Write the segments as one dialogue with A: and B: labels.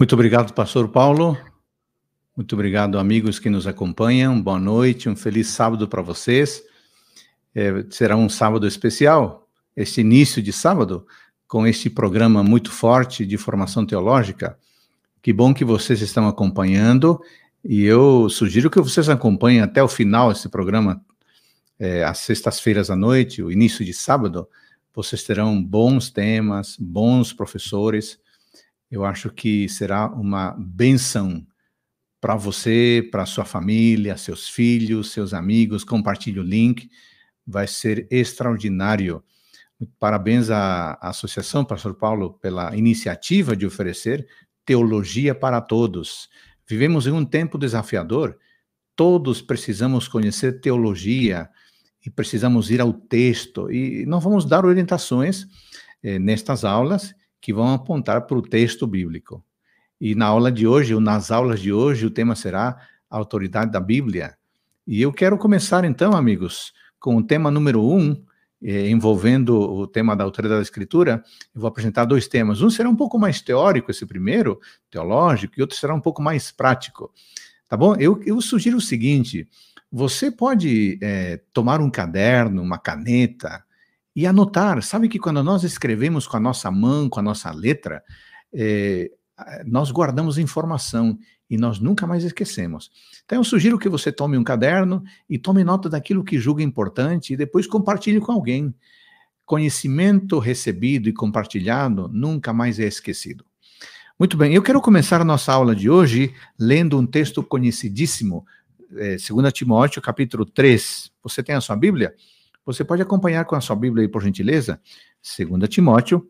A: Muito obrigado, pastor Paulo. Muito obrigado, amigos que nos acompanham. Boa noite, um feliz sábado para vocês. É, será um sábado especial, este início de sábado, com este programa muito forte de formação teológica. Que bom que vocês estão acompanhando e eu sugiro que vocês acompanhem até o final esse programa, é, às sextas-feiras à noite, o início de sábado. Vocês terão bons temas, bons professores. Eu acho que será uma benção para você, para sua família, seus filhos, seus amigos. Compartilhe o link, vai ser extraordinário. Parabéns à, Associação Pastor Paulo pela iniciativa de oferecer teologia para todos. Vivemos em um tempo desafiador. Todos precisamos conhecer teologia e precisamos ir ao texto. E nós vamos dar orientações eh, nestas aulas que vão apontar para o texto bíblico. E na aula de hoje, ou nas aulas de hoje, o tema será a autoridade da Bíblia. E eu quero começar então, amigos, com o tema número um, eh, envolvendo o tema da autoridade da escritura, eu vou apresentar dois temas. Um será um pouco mais teórico, esse primeiro, teológico, e outro será um pouco mais prático. Tá bom? Eu, eu sugiro o seguinte: você pode eh, tomar um caderno, uma caneta e anotar. Sabe que quando nós escrevemos com a nossa mão, com a nossa letra, eh, nós guardamos informação e nós nunca mais esquecemos. Então eu sugiro que você tome um caderno e tome nota daquilo que julga importante e depois compartilhe com alguém. Conhecimento recebido e compartilhado nunca mais é esquecido. Muito bem, eu quero começar a nossa aula de hoje lendo um texto conhecidíssimo, é, 2 Timóteo, capítulo 3. Você tem a sua Bíblia? Você pode acompanhar com a sua Bíblia aí, por gentileza? 2 Timóteo,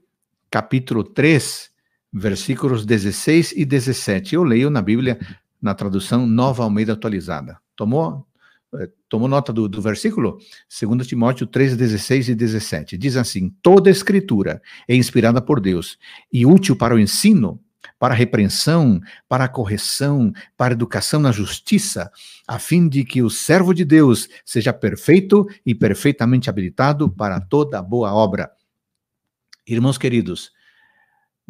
A: capítulo 3, versículos 16 e 17. Eu leio na Bíblia, na tradução Nova Almeida Atualizada. Tomou, eh, tomou nota do, do versículo? 2 Timóteo 3, 16 e 17. Diz assim: Toda escritura é inspirada por Deus e útil para o ensino, para a repreensão, para a correção, para a educação na justiça, a fim de que o servo de Deus seja perfeito e perfeitamente habilitado para toda boa obra. Irmãos queridos,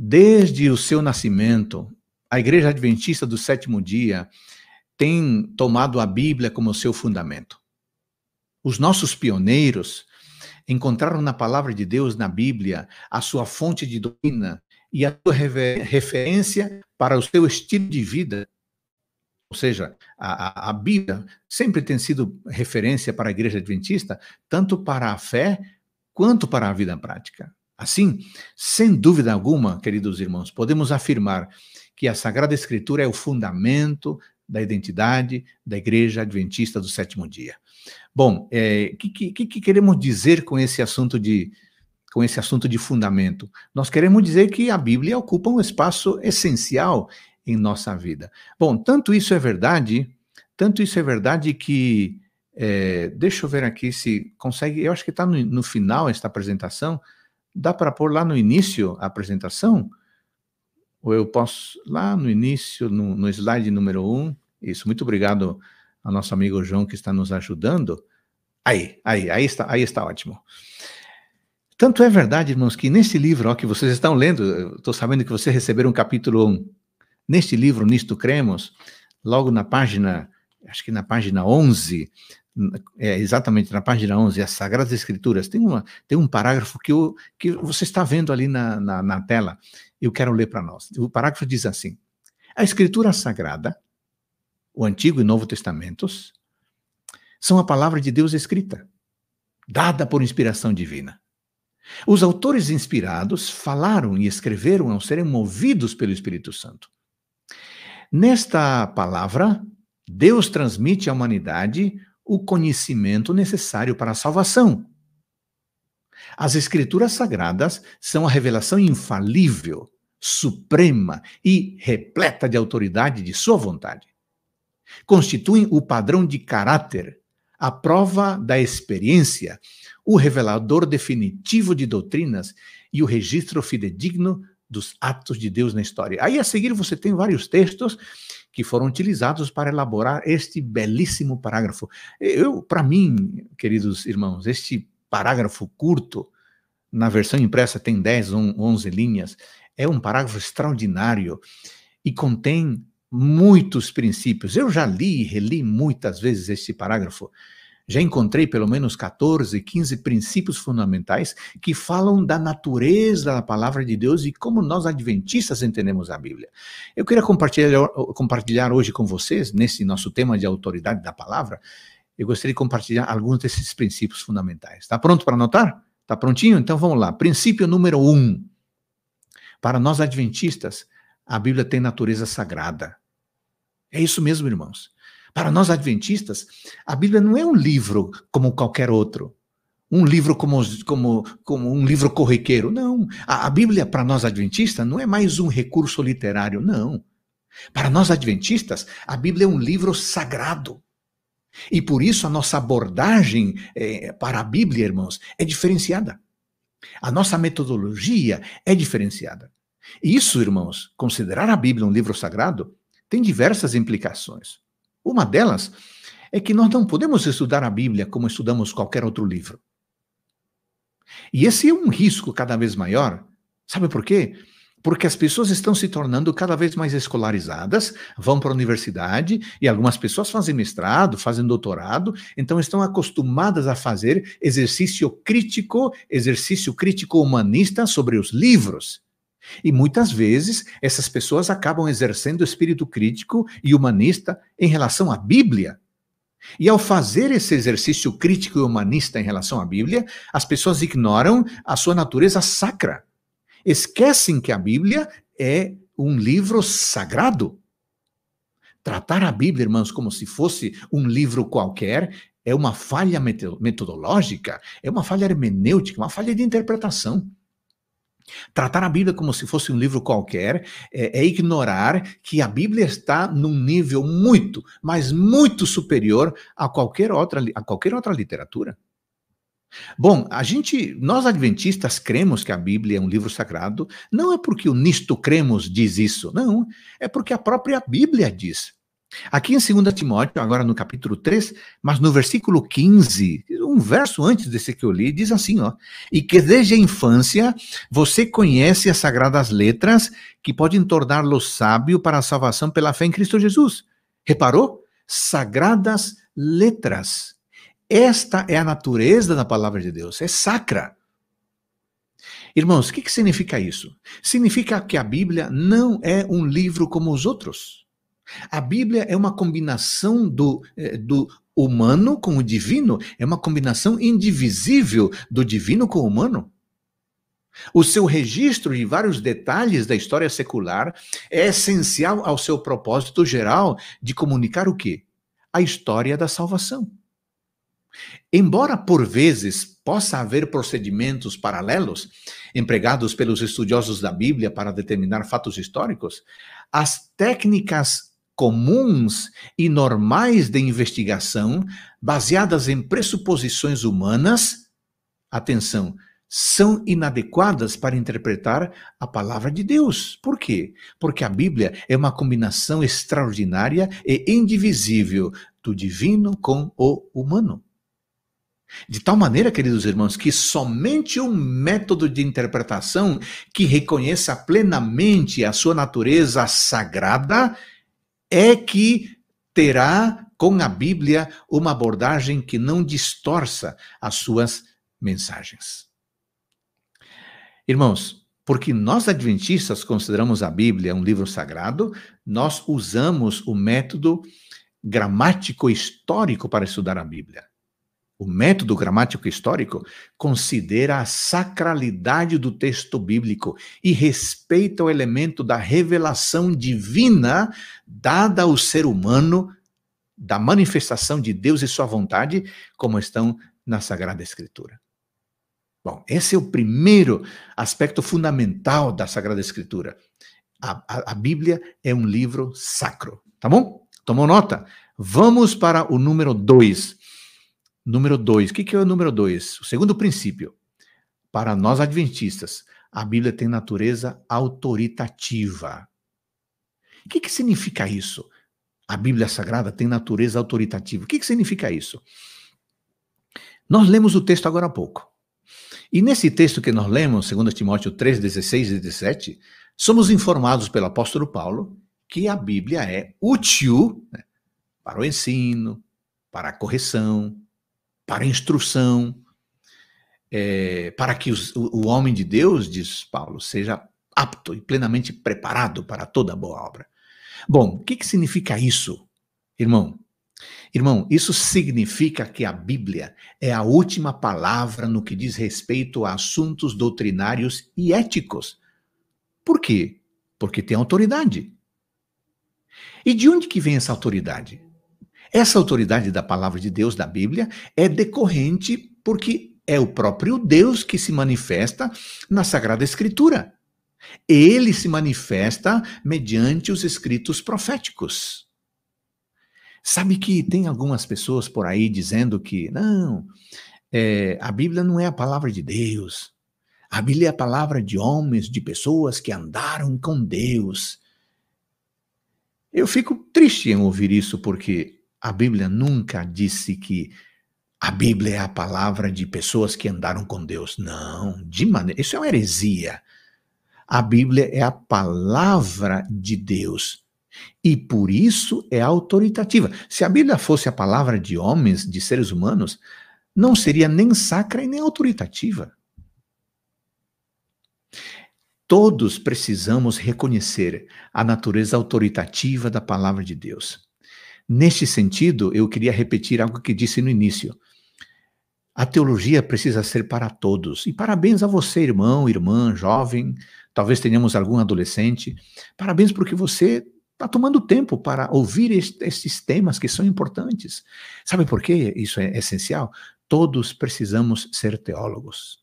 A: Desde o seu nascimento, a Igreja Adventista do Sétimo Dia tem tomado a Bíblia como seu fundamento. Os nossos pioneiros encontraram na palavra de Deus, na Bíblia, a sua fonte de doutrina e a sua referência para o seu estilo de vida. Ou seja, a, a, Bíblia sempre tem sido referência para a Igreja Adventista, tanto para a fé quanto para a vida prática. Assim, sem dúvida alguma, queridos irmãos, podemos afirmar que a Sagrada Escritura é o fundamento da identidade da Igreja Adventista do Sétimo Dia. Bom, o é, que, que, que, queremos dizer com esse assunto de com esse assunto de fundamento? Nós queremos dizer que a Bíblia ocupa um espaço essencial em nossa vida. Bom, tanto isso é verdade, tanto isso é verdade que é, deixa eu ver aqui se consegue. Eu acho que está no, no final esta apresentação. Dá para pôr lá no início a apresentação? Ou eu posso, lá no início, no, no slide número um, isso, muito obrigado ao nosso amigo João que está nos ajudando. Aí, aí, aí está, aí está ótimo. Tanto é verdade, irmãos, que nesse livro ó, que vocês estão lendo, estou sabendo que vocês receberam o capítulo 1. Neste livro, Nisto Cremos, logo na página, acho que na página 11, é, exatamente na página 11, as Sagradas Escrituras, tem, uma, tem um parágrafo que, eu, que você está vendo ali na, na, na tela, eu quero ler para nós. O parágrafo diz assim: A Escritura Sagrada, o Antigo e Novo Testamentos, são a palavra de Deus escrita, dada por inspiração divina. Os autores inspirados falaram e escreveram ao serem movidos pelo Espírito Santo. Nesta palavra, Deus transmite à humanidade o conhecimento necessário para a salvação. As Escrituras Sagradas são a revelação infalível, suprema e repleta de autoridade de Sua vontade. Constituem o padrão de caráter, a prova da experiência, o revelador definitivo de doutrinas e o registro fidedigno dos atos de Deus na história. Aí a seguir você tem vários textos que foram utilizados para elaborar este belíssimo parágrafo. Eu, para mim, queridos irmãos, este parágrafo curto, na versão impressa tem 10, 11 linhas, é um parágrafo extraordinário. e contém muitos princípios. Eu já li e reli muitas vezes este parágrafo. Já encontrei pelo menos 14, 15 princípios fundamentais que falam da natureza da palavra de Deus e como nós adventistas entendemos a Bíblia. Eu queria compartilhar, compartilhar hoje com vocês, nesse nosso tema de autoridade da palavra, eu gostaria de compartilhar alguns desses princípios fundamentais. Está pronto para anotar? Está prontinho? Então vamos lá. Princípio número um. Para nós adventistas, a Bíblia tem natureza sagrada. É isso mesmo, irmãos. Para nós adventistas, a Bíblia não é um livro como qualquer outro. Um livro como, como, como um livro corriqueiro. Não. A, a Bíblia, para nós adventistas, não é mais um recurso literário. Não. Para nós adventistas, a Bíblia é um livro sagrado. E por isso a nossa abordagem é, para a Bíblia, irmãos, é diferenciada. A nossa metodologia é diferenciada. E isso, irmãos, considerar a Bíblia um livro sagrado tem diversas implicações. Uma delas é que nós não podemos estudar a Bíblia como estudamos qualquer outro livro. E esse é um risco cada vez maior. Sabe por quê? Porque as pessoas estão se tornando cada vez mais escolarizadas, vão para a universidade e algumas pessoas fazem mestrado, fazem doutorado, então estão acostumadas a fazer exercício crítico, exercício crítico humanista sobre os livros. E muitas vezes essas pessoas acabam exercendo espírito crítico e humanista em relação à Bíblia. E ao fazer esse exercício crítico e humanista em relação à Bíblia, as pessoas ignoram a sua natureza sacra. Esquecem que a Bíblia é um livro sagrado. Tratar a Bíblia, irmãos, como se fosse um livro qualquer é uma falha metodológica, é uma falha hermenêutica, uma falha de interpretação. Tratar a Bíblia como se fosse um livro qualquer é, é, ignorar que a Bíblia está num nível muito, mas muito superior a qualquer outra, a qualquer outra literatura. Bom, a gente, nós adventistas cremos que a Bíblia é um livro sagrado, não é porque o Nisto Cremos diz isso, não, é porque a própria Bíblia diz. Aqui em 2 Timóteo, agora no capítulo 3, mas no versículo 15, um verso antes desse que eu li, diz assim, ó: "E que desde a infância você conhece as sagradas letras que podem torná-lo sábio para a salvação pela fé em Cristo Jesus." Reparou? Sagradas letras. Esta é a natureza da palavra de Deus, é sacra. Irmãos, o que, que significa isso? Significa que a Bíblia não é um livro como os outros. A Bíblia é uma combinação do, eh, do humano com o divino, é uma combinação indivisível do divino com o humano. O seu registro de vários detalhes da história secular é essencial ao seu propósito geral de comunicar o quê? A história da salvação. Embora por vezes possa haver procedimentos paralelos empregados pelos estudiosos da Bíblia para determinar fatos históricos, as técnicas comuns e normais de investigação, baseadas em pressuposições humanas, atenção, são inadequadas para interpretar a palavra de Deus. Por quê? Porque a Bíblia é uma combinação extraordinária e indivisível do divino com o humano. De tal maneira, queridos irmãos, que somente um método de interpretação que reconheça plenamente a sua natureza sagrada é que terá com a Bíblia uma abordagem que não distorça as suas mensagens. Irmãos, porque nós adventistas consideramos a Bíblia um livro sagrado, nós usamos o método gramático histórico para estudar a Bíblia. O método gramático histórico considera a sacralidade do texto bíblico e respeita o elemento da revelação divina dada ao ser humano, da manifestação de Deus e sua vontade, como estão na Sagrada Escritura. Bom, esse é o primeiro aspecto fundamental da Sagrada Escritura. A, a, a Bíblia é um livro sacro, tá bom? Tomou nota? Vamos para o número dois Número dois. O que é o número dois? O segundo princípio. Para nós adventistas, a Bíblia tem natureza autoritativa. O que, que significa isso? A Bíblia Sagrada tem natureza autoritativa. O que, que significa isso? Nós lemos o texto agora há pouco. E nesse texto que nós lemos, 2 Timóteo 3, 16 e 17, somos informados pelo apóstolo Paulo que a Bíblia é útil né, para o ensino, para a correção, para instrução, é, para que os, o, o homem de Deus, diz Paulo, seja apto e plenamente preparado para toda boa obra. Bom, o que, que significa isso, irmão? Irmão, isso significa que a Bíblia é a última palavra no que diz respeito a assuntos doutrinários e éticos. Por quê? Porque tem autoridade. E de onde que vem essa autoridade? Essa autoridade da palavra de Deus, da Bíblia, é decorrente porque é o próprio Deus que se manifesta na Sagrada Escritura. Ele se manifesta mediante os escritos proféticos. Sabe que tem algumas pessoas por aí dizendo que, não, é, a Bíblia não é a palavra de Deus. A Bíblia é a palavra de homens, de pessoas que andaram com Deus. Eu fico triste em ouvir isso, porque a Bíblia nunca disse que a Bíblia é a palavra de pessoas que andaram com Deus. Não, de maneira. Isso é uma heresia. A Bíblia é a palavra de Deus. E por isso é autoritativa. Se a Bíblia fosse a palavra de homens, de seres humanos, não seria nem sacra e nem autoritativa. Todos precisamos reconhecer a natureza autoritativa da palavra de Deus. Neste sentido, eu queria repetir algo que disse no início. A teologia precisa ser para todos. E parabéns a você, irmão, irmã, jovem, talvez tenhamos algum adolescente. Parabéns porque você está tomando tempo para ouvir estes temas que são importantes. Sabe por que isso é essencial? Todos precisamos ser teólogos.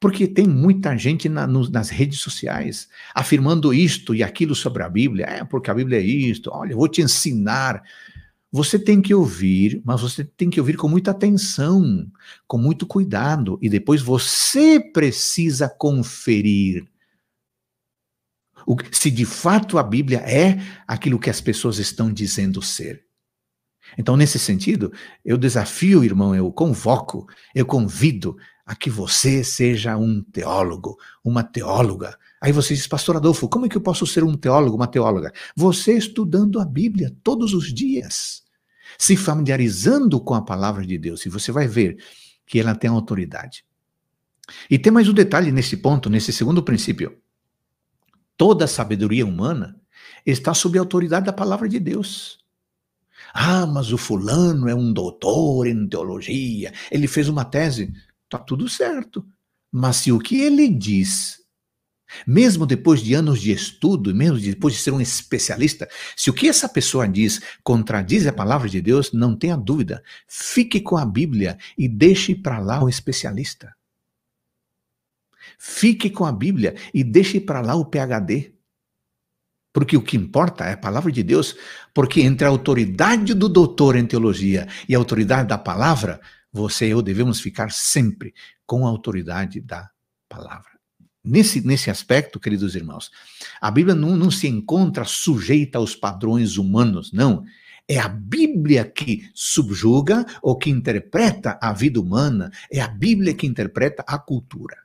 A: Porque tem muita gente na, no, nas redes sociais afirmando isto e aquilo sobre a Bíblia. É, porque a Bíblia é isto. Olha, eu vou te ensinar. Você tem que ouvir, mas você tem que ouvir com muita atenção, com muito cuidado, e depois você precisa conferir o, se de fato a Bíblia é aquilo que as pessoas estão dizendo ser. Então, nesse sentido, eu desafio, irmão, eu convoco, eu convido a que você seja um teólogo, uma teóloga. Aí você diz, Pastor Adolfo, como é que eu posso ser um teólogo, uma teóloga? Você estudando a Bíblia todos os dias, se familiarizando com a palavra de Deus, e você vai ver que ela tem autoridade. E tem mais um detalhe nesse ponto, nesse segundo princípio toda sabedoria humana está sob a autoridade da palavra de Deus. Ah, mas o fulano é um doutor em teologia, ele fez uma tese. Está tudo certo. Mas se o que ele diz, mesmo depois de anos de estudo, mesmo depois de ser um especialista, se o que essa pessoa diz contradiz a palavra de Deus, não tenha dúvida, fique com a Bíblia e deixe para lá o especialista. Fique com a Bíblia e deixe para lá o PhD. Porque o que importa é a palavra de Deus, porque entre a autoridade do doutor em teologia e a autoridade da palavra, você e eu devemos ficar sempre com a autoridade da palavra. Nesse, nesse aspecto, queridos irmãos, a Bíblia não, não se encontra sujeita aos padrões humanos, não. É a Bíblia que subjuga ou que interpreta a vida humana, é a Bíblia que interpreta a cultura.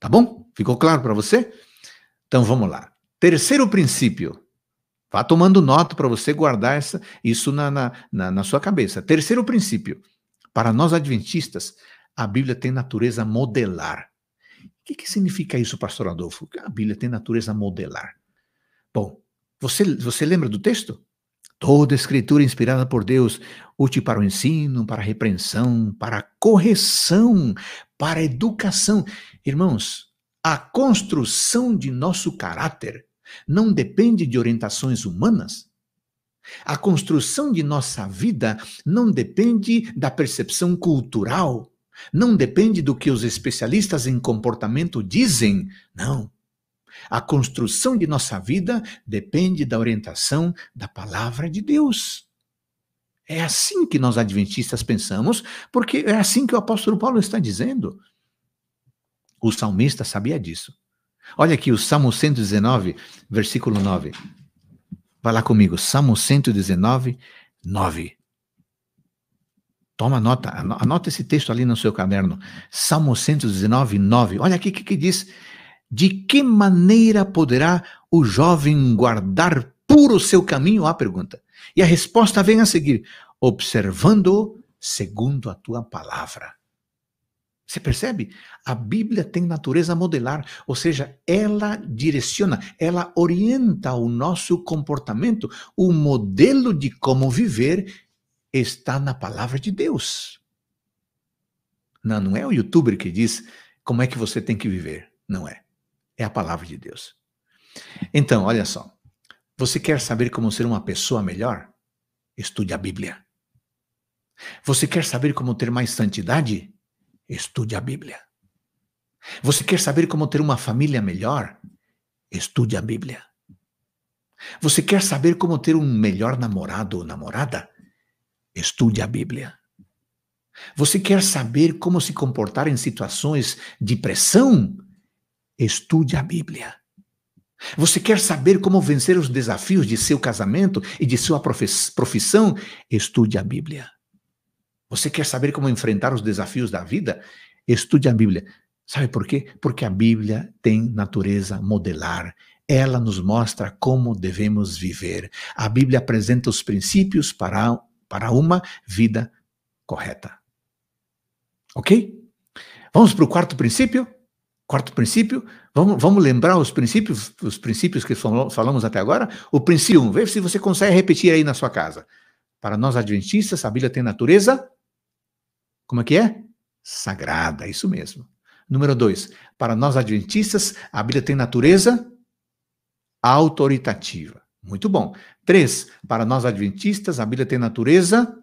A: Tá bom? Ficou claro para você? Então vamos lá. Terceiro princípio. Vá tomando nota para você guardar essa, isso na, na, na, na sua cabeça. Terceiro princípio. Para nós adventistas, a Bíblia tem natureza modelar. O que, que significa isso, pastor Adolfo? A Bíblia tem natureza modelar. Bom, você, você lembra do texto? Toda escritura inspirada por Deus, útil para o ensino, para a repreensão, para a correção, para a educação. Irmãos, a construção de nosso caráter não depende de orientações humanas. A construção de nossa vida não depende da percepção cultural, não depende do que os especialistas em comportamento dizem. Não. A construção de nossa vida depende da orientação da palavra de Deus. É assim que nós adventistas pensamos, porque é assim que o apóstolo Paulo está dizendo. O salmista sabia disso. Olha aqui o Salmo 119, versículo 9. Vai lá comigo, Salmo 119, 9. Toma nota, anota esse texto ali no seu caderno. Salmo 119, 9. Olha aqui o que, que diz. De que maneira poderá o jovem guardar puro seu caminho? A pergunta. E a resposta vem a seguir: observando segundo a tua palavra. Você percebe? A Bíblia tem natureza modelar, ou seja, ela direciona, ela orienta o nosso comportamento. O modelo de como viver está na palavra de Deus. Não, não é o youtuber que diz como é que você tem que viver. Não é. É a palavra de Deus. Então, olha só. Você quer saber como ser uma pessoa melhor? Estude a Bíblia. Você quer saber como ter mais santidade? Estude a Bíblia. Você quer saber como ter uma família melhor? Estude a Bíblia. Você quer saber como ter um melhor namorado ou namorada? Estude a Bíblia. Você quer saber como se comportar em situações de pressão? Estude a Bíblia. Você quer saber como vencer os desafios de seu casamento e de sua profissão? Estude a Bíblia. Você quer saber como enfrentar os desafios da vida? Estude a Bíblia. Sabe por quê? Porque a Bíblia tem natureza modelar. Ela nos mostra como devemos viver. A Bíblia apresenta os princípios para, para uma vida correta. Ok? Vamos para o quarto princípio? Quarto princípio, vamos, vamos lembrar os princípios, os princípios que falamos até agora? O princípio 1, um, veja se você consegue repetir aí na sua casa. Para nós adventistas, a Bíblia tem natureza como é que é? Sagrada, isso mesmo. Número dois, para nós adventistas, a Bíblia tem natureza autoritativa. Muito bom. Três, para nós adventistas, a Bíblia tem natureza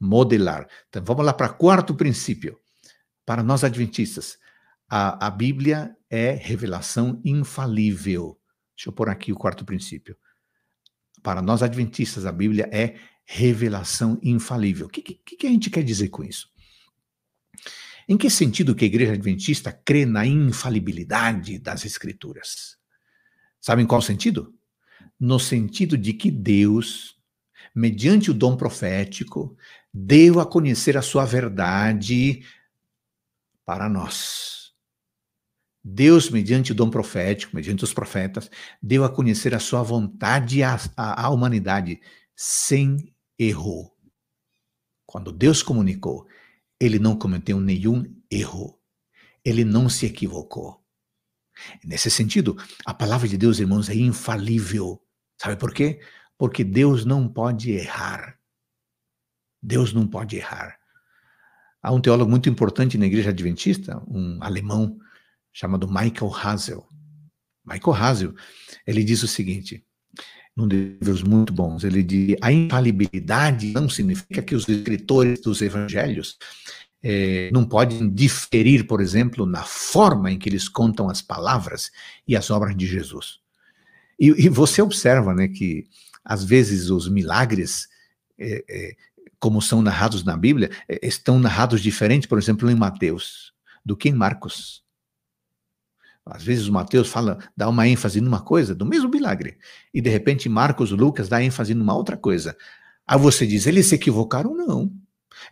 A: modelar. Então vamos lá para quarto princípio. Para nós adventistas, a, a Bíblia é revelação infalível. Deixa eu pôr aqui o quarto princípio. Para nós adventistas, a Bíblia é revelação infalível. O que, que, que a gente quer dizer com isso? Em que sentido que a igreja adventista crê na infalibilidade das escrituras? Sabem qual sentido? No sentido de que Deus, mediante o dom profético, deu a conhecer a sua verdade para nós. Deus, mediante o dom profético, mediante os profetas, deu a conhecer a sua vontade à, à humanidade sem erro. Quando Deus comunicou, ele não cometeu nenhum erro. Ele não se equivocou. Nesse sentido, a palavra de Deus, irmãos, é infalível. Sabe por quê? Porque Deus não pode errar. Deus não pode errar. Há um teólogo muito importante na igreja adventista, um alemão chamado Michael Hazel. Michael Hazel, ele diz o seguinte: num livros muito bons. Ele diz: a infalibilidade não significa que os escritores dos evangelhos eh, não podem diferir, por exemplo, na forma em que eles contam as palavras e as obras de Jesus. E, e você observa, né, que às vezes os milagres eh, eh, como são narrados na Bíblia, estão narrados diferentes, por exemplo, em Mateus, do que em Marcos. Às vezes o Mateus fala, dá uma ênfase numa coisa, do mesmo milagre, e de repente Marcos, Lucas dá ênfase numa outra coisa. Aí você diz, eles se equivocaram? Não.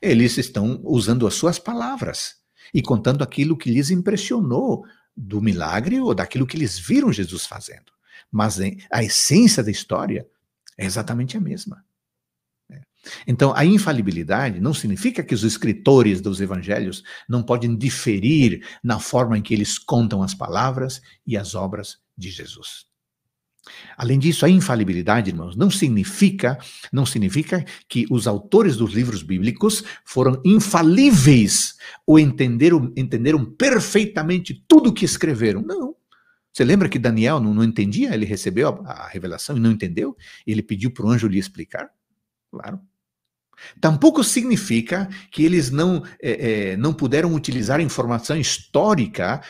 A: Eles estão usando as suas palavras e contando aquilo que lhes impressionou do milagre ou daquilo que eles viram Jesus fazendo. Mas a essência da história é exatamente a mesma. Então, a infalibilidade não significa que os escritores dos evangelhos não podem diferir na forma em que eles contam as palavras e as obras de Jesus. Além disso, a infalibilidade, irmãos, não significa, não significa que os autores dos livros bíblicos foram infalíveis ou entenderam, entenderam perfeitamente tudo o que escreveram. Não. Você lembra que Daniel não, não entendia? Ele recebeu a, a revelação e não entendeu? Ele pediu para o anjo lhe explicar? Claro. Tampouco significa que eles não, é, é, não puderam utilizar informação histórica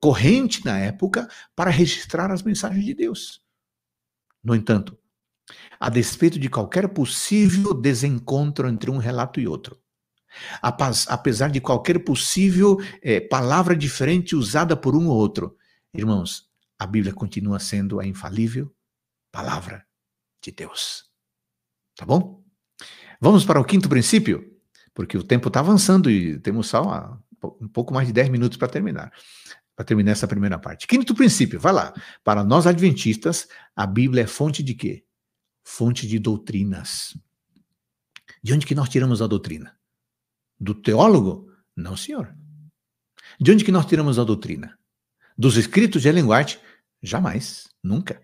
A: corrente na época para registrar as mensagens de Deus. No entanto, a despeito de qualquer possível desencontro entre um relato e outro, apesar de qualquer possível é, palavra diferente usada por um ou outro, irmãos, a Bíblia continua sendo a infalível palavra de Deus. Tá bom? Vamos para o quinto princípio, porque o tempo está avançando e temos só um pouco mais de 10 minutos para terminar. para terminar essa primeira parte. Quinto princípio, vai lá. Para nós adventistas, a Bíblia é fonte de quê? Fonte de doutrinas. De onde que nós tiramos a doutrina? Do teólogo? Não, senhor. De onde que nós tiramos a doutrina? Dos escritos de Ellen White? Jamais, nunca.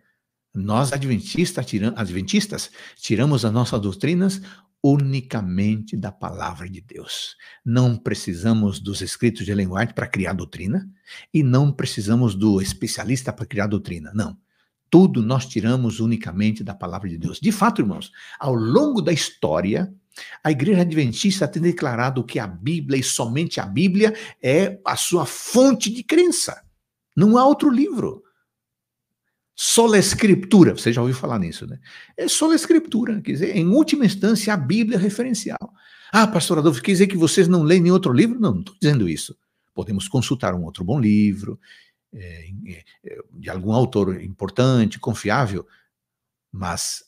A: Nós adventistas, tiram, adventistas tiramos as nossas doutrinas unicamente da palavra de Deus. Não precisamos dos escritos de Ellen White para criar doutrina e não precisamos do especialista para criar doutrina. Não. Tudo nós tiramos unicamente da palavra de Deus. De fato, irmãos, ao longo da história, a Igreja Adventista tem declarado que a Bíblia e somente a Bíblia é a sua fonte de crença. Não há outro livro. Sola Escritura, você já ouviu falar nisso, né? É sola Escritura, quer dizer, em última instância, a Bíblia é referencial. Ah, pastor Adolfo, quer dizer que vocês não leem nenhum outro livro? Não, não estou dizendo isso. Podemos consultar um outro bom livro, é, é, de algum autor importante, confiável, mas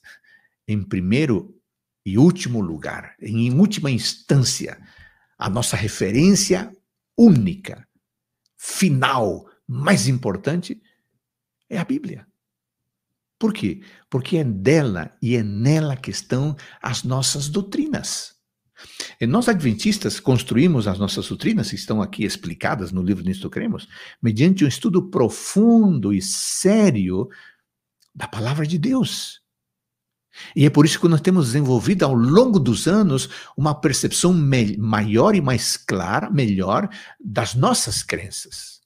A: em primeiro e último lugar, em última instância, a nossa referência única, final, mais importante, é a Bíblia. Por quê? Porque é dela e é nela que estão as nossas doutrinas. E nós adventistas construímos as nossas doutrinas, que estão aqui explicadas no livro Nisto Cremos, mediante um estudo profundo e sério da palavra de Deus. E é por isso que nós temos desenvolvido ao longo dos anos uma percepção maior e mais clara, melhor, das nossas crenças.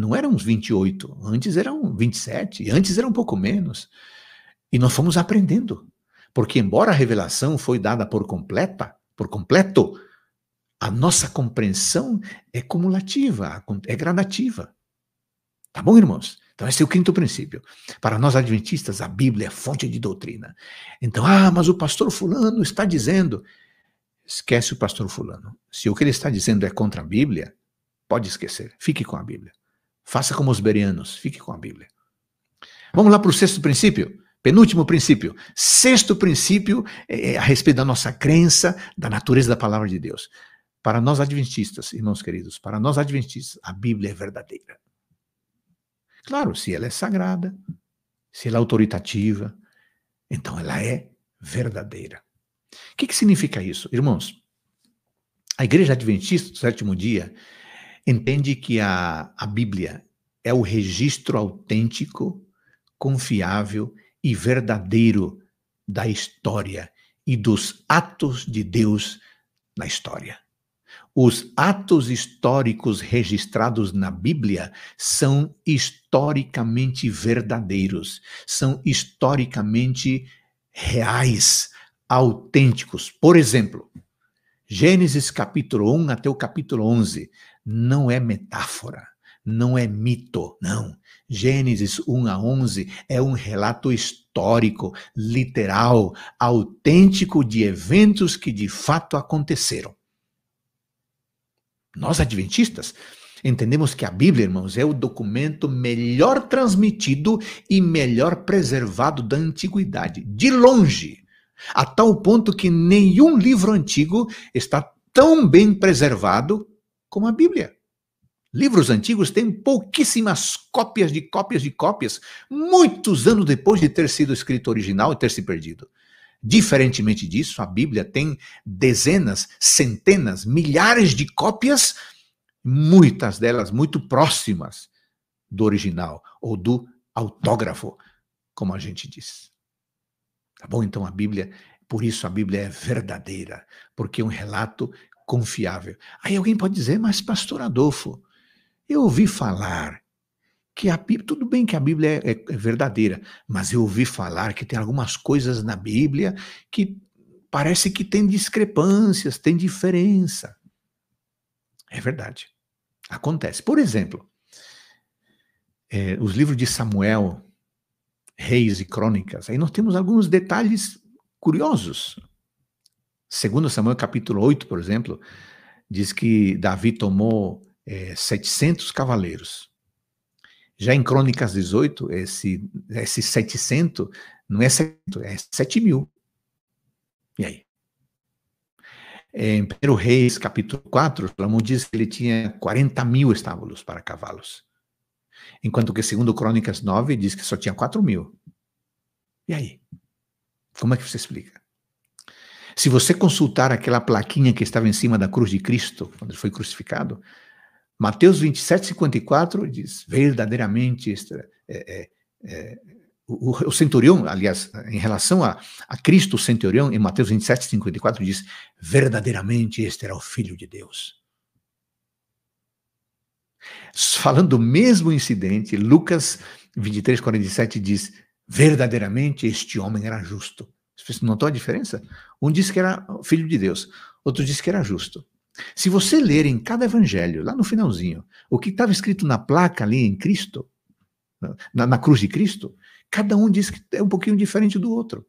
A: Não eram uns 28, antes eram 27, antes era um pouco menos. E nós fomos aprendendo. Porque embora a revelação foi dada por completa, por completo, a nossa compreensão é cumulativa, é gradativa. Tá bom, irmãos? Então, esse é o quinto princípio. Para nós adventistas, a Bíblia é fonte de doutrina. Então, ah, mas o pastor Fulano está dizendo. Esquece o pastor Fulano. Se o que ele está dizendo é contra a Bíblia, pode esquecer. Fique com a Bíblia. Faça como os berianos, fique com a Bíblia. Vamos lá para o sexto princípio, penúltimo princípio. Sexto princípio é, é a respeito da nossa crença, da natureza da palavra de Deus. Para nós adventistas, irmãos queridos, para nós adventistas, a Bíblia é verdadeira. Claro, se ela é sagrada, se ela é autoritativa, então ela é verdadeira. O que, que significa isso? Irmãos, a igreja adventista do sétimo dia entende que a, a Bíblia é o registro autêntico, confiável e verdadeiro da história e dos atos de Deus na história. Os atos históricos registrados na Bíblia são historicamente verdadeiros, são historicamente reais, autênticos. Por exemplo, Gênesis capítulo 1 até o capítulo 11 não é metáfora, não é mito, não. Gênesis 1 a 11 é um relato histórico, literal, autêntico de eventos que de fato aconteceram. Nós adventistas entendemos que a Bíblia, irmãos, é o documento melhor transmitido e melhor preservado da antiguidade, de longe a tal ponto que nenhum livro antigo está tão bem preservado como a Bíblia. Livros antigos têm pouquíssimas cópias de cópias de cópias, muitos anos depois de ter sido escrito original e ter se perdido. Diferentemente disso, a Bíblia tem dezenas, centenas, milhares de cópias, muitas delas muito próximas do original ou do autógrafo, como a gente diz. Tá bom? Então a Bíblia, por isso a Bíblia é verdadeira, porque é um relato confiável. Aí alguém pode dizer, mas pastor Adolfo, eu ouvi falar que a Bíblia, tudo bem que a Bíblia é, é, verdadeira, mas eu ouvi falar que tem algumas coisas na Bíblia que parece que tem discrepâncias, tem diferença. É verdade. Acontece. Por exemplo, é, os livros de Samuel, Reis e Crônicas, aí nós temos alguns detalhes curiosos. Segundo Samuel capítulo 8, por exemplo, diz que Davi tomou é, 700 cavaleiros. Já em Crônicas 18, esse, esse 700 não é 700, é 7 mil. E aí? Em 1 Reis, capítulo 4, Salomão diz que ele tinha 40 mil estábulos para cavalos. Enquanto que, segundo Crônicas 9, diz que só tinha 4 mil. E aí? Como é que você explica? Se você consultar aquela plaquinha que estava em cima da cruz de Cristo, quando ele foi crucificado, Mateus 27, 54 diz: verdadeiramente, é, é, é, o, o, centurião, aliás, em relação a, a Cristo, o centurião, em Mateus 27, 54, diz: verdadeiramente este era o Filho de Deus. Falando do mesmo incidente, Lucas 23, 47 diz: verdadeiramente este homem era justo. Você notou a diferença? Um disse que era filho de Deus, outro disse que era justo. Se você ler em cada evangelho, lá no finalzinho, o que estava escrito na placa ali em Cristo, na, na, cruz de Cristo, cada um diz que é um pouquinho diferente do outro.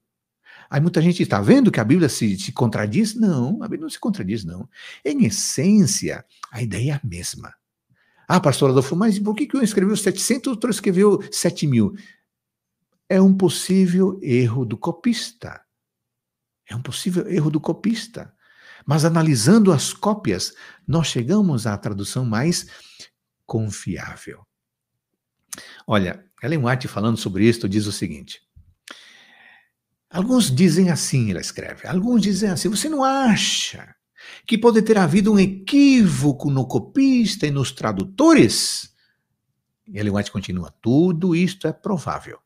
A: Aí muita gente está vendo que a Bíblia se, se contradiz? Não, a Bíblia não se contradiz, não. Em essência, a ideia é a mesma. Ah, pastor Adolfo, mas por que, que um escreveu 700 e outro escreveu 7 mil? É um possível erro do copista. É um possível erro do copista. Mas analisando as cópias, nós chegamos à tradução mais confiável. Olha, Ellen White falando sobre isso diz o seguinte: Alguns dizem assim, ela escreve, alguns dizem assim, você não acha que pode ter havido um equívoco no copista e nos tradutores? E Ellen White continua, tudo isto é provável.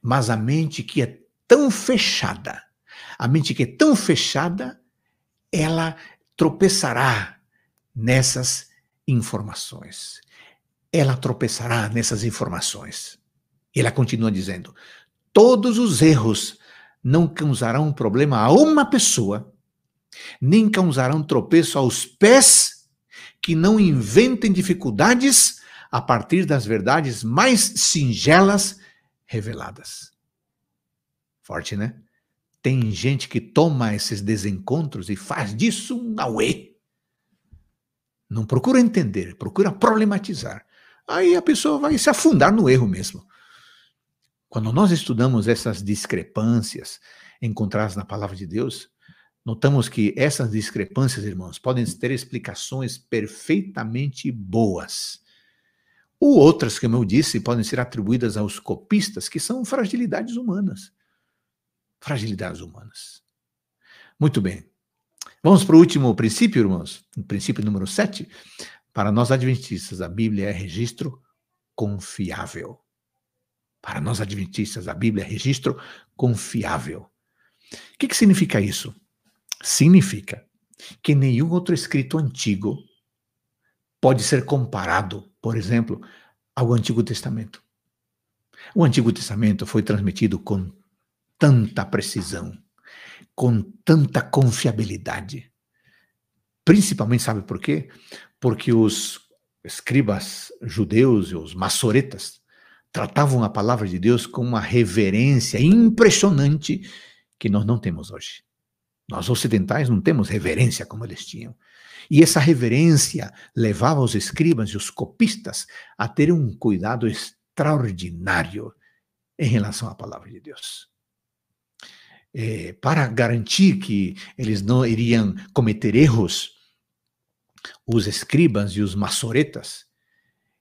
A: Mas a mente que é tão fechada, a mente que é tão fechada, ela tropeçará nessas informações. Ela tropeçará nessas informações. Ela continua dizendo: todos os erros não causarão problema a uma pessoa, nem causarão tropeço aos pés que não inventem dificuldades a partir das verdades mais singelas reveladas. Forte, né? Tem gente que toma esses desencontros e faz disso um auê. Não procura entender, procura problematizar. Aí a pessoa vai se afundar no erro mesmo. Quando nós estudamos essas discrepâncias encontradas na palavra de Deus, notamos que essas discrepâncias, irmãos, podem ter explicações perfeitamente boas. Ou outras, como eu disse, podem ser atribuídas aos copistas, que são fragilidades humanas fragilidades humanas. Muito bem. Vamos para o último princípio, irmãos. O princípio número 7. Para nós adventistas, a Bíblia é registro confiável. Para nós adventistas, a Bíblia é registro confiável. O que, que significa isso? Significa que nenhum outro escrito antigo pode ser comparado, por exemplo, ao Antigo Testamento. O Antigo Testamento foi transmitido com tanta precisão, com tanta confiabilidade. Principalmente, sabe por quê? Porque os escribas judeus e os maçoretas tratavam a palavra de Deus com uma reverência impressionante que nós não temos hoje. Nós ocidentais não temos reverência como eles tinham. E essa reverência levava os escribas e os copistas a terem um cuidado extraordinário em relação à palavra de Deus é, para garantir que eles não iriam cometer erros, os escribas e os maçoretas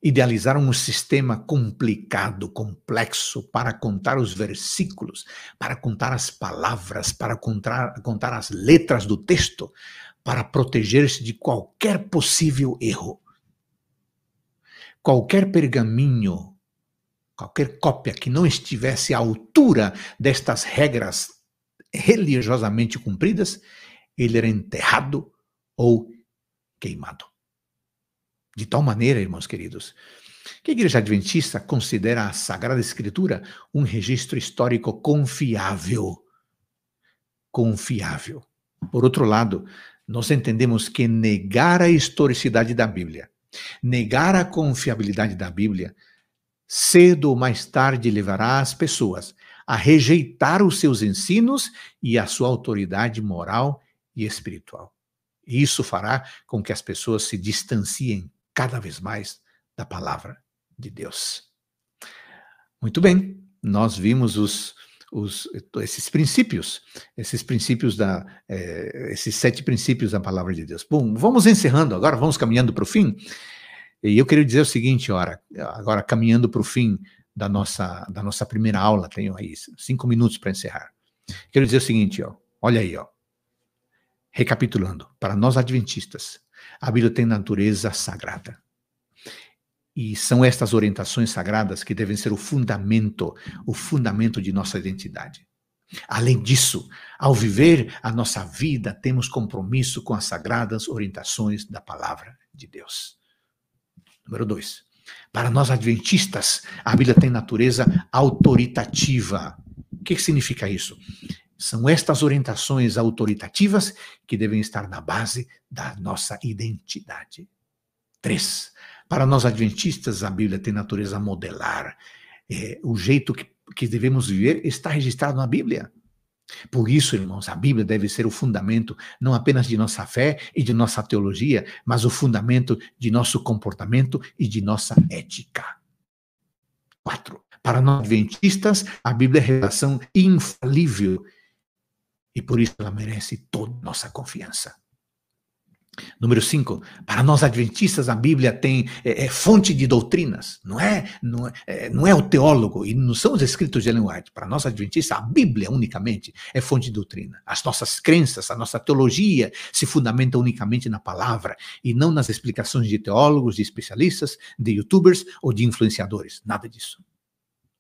A: idealizaram um sistema complicado, complexo, para contar os versículos, para contar as palavras, para contar, contar as letras do texto, para proteger-se de qualquer possível erro. Qualquer pergaminho, qualquer cópia que não estivesse à altura destas regras religiosamente cumpridas, ele era enterrado ou queimado. De tal maneira, irmãos queridos, que a Igreja Adventista considera a Sagrada Escritura um registro histórico confiável. Confiável. Por outro lado, nós entendemos que negar a historicidade da Bíblia, negar a confiabilidade da Bíblia, cedo ou mais tarde levará as pessoas a rejeitar os seus ensinos e a sua autoridade moral e espiritual. Isso fará com que as pessoas se distanciem cada vez mais da palavra de Deus. Muito bem, nós vimos os, os, esses princípios, esses princípios da, é, esses sete princípios da palavra de Deus. Bom, vamos encerrando agora, vamos caminhando para o fim. E eu queria dizer o seguinte, ora, agora caminhando para o fim da nossa, da nossa primeira aula, tenho aí cinco minutos para encerrar. Quero dizer o seguinte, ó, olha aí, ó, recapitulando, para nós adventistas, a Bíblia tem natureza sagrada. E são estas orientações sagradas que devem ser o fundamento, o fundamento de nossa identidade. Além disso, ao viver a nossa vida, temos compromisso com as sagradas orientações da palavra de Deus. Número dois. Para nós adventistas, a Bíblia tem natureza autoritativa. O que significa isso? São estas orientações autoritativas que devem estar na base da nossa identidade. Três. Para nós adventistas, a Bíblia tem natureza modelar. É, o jeito que, que devemos viver está registrado na Bíblia. Por isso, irmãos, a Bíblia deve ser o fundamento não apenas de nossa fé e de nossa teologia, mas o fundamento de nosso comportamento e de nossa ética. Quatro. Para nós adventistas, a Bíblia é revelação infalível e por isso ela merece toda nossa confiança. Número 5, para nós adventistas, a Bíblia tem é, é, fonte de doutrinas, não é, não é, é, não é o teólogo e não são os escritos de Ellen White. Para nós adventistas, a Bíblia unicamente é fonte de doutrina. As nossas crenças, a nossa teologia se fundamenta unicamente na palavra e não nas explicações de teólogos, de especialistas, de youtubers ou de influenciadores. Nada disso.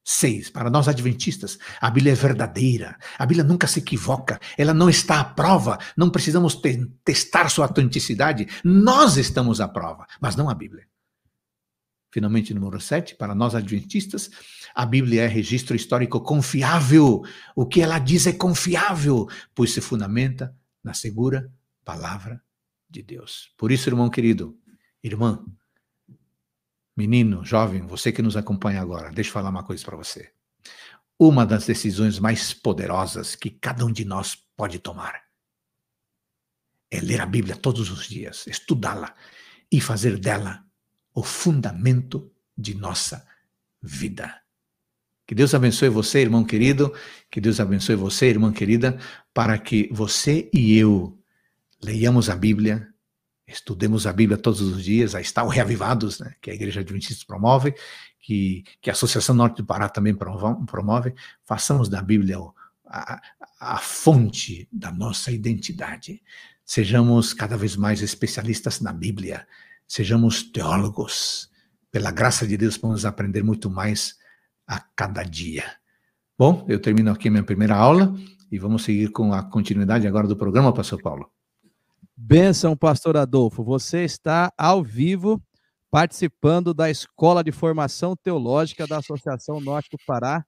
A: Seis, para nós adventistas, a Bíblia é verdadeira, a Bíblia nunca se equivoca, ela não está à prova, não precisamos te testar sua autenticidade, nós estamos à prova, mas não a Bíblia. Finalmente, número sete, para nós adventistas, a Bíblia é registro histórico confiável, o que ela diz é confiável, pois se fundamenta na segura palavra de Deus. Por isso, irmão querido, irmã, Menino, jovem, você que nos acompanha agora, deixa eu falar uma coisa para você. Uma das decisões mais poderosas que cada um de nós pode tomar é ler a Bíblia todos os dias, estudá-la e fazer dela o fundamento de nossa vida. Que Deus abençoe você, irmão querido, que Deus abençoe você, irmã querida, para que você e eu leiamos a Bíblia estudemos a Bíblia todos os dias, aí está o Reavivados, né, que a Igreja Adventista promove, que, que a Associação Norte do Pará também promove, façamos da Bíblia a, a fonte da nossa identidade. Sejamos cada vez mais especialistas na Bíblia, sejamos teólogos. Pela graça de Deus, vamos aprender muito mais a cada dia. Bom, eu termino aqui a minha primeira aula e vamos seguir com a continuidade agora do programa, Pastor Paulo.
B: Benção, pastor Adolfo. Você está ao vivo participando da Escola de Formação Teológica da Associação Norte do Pará,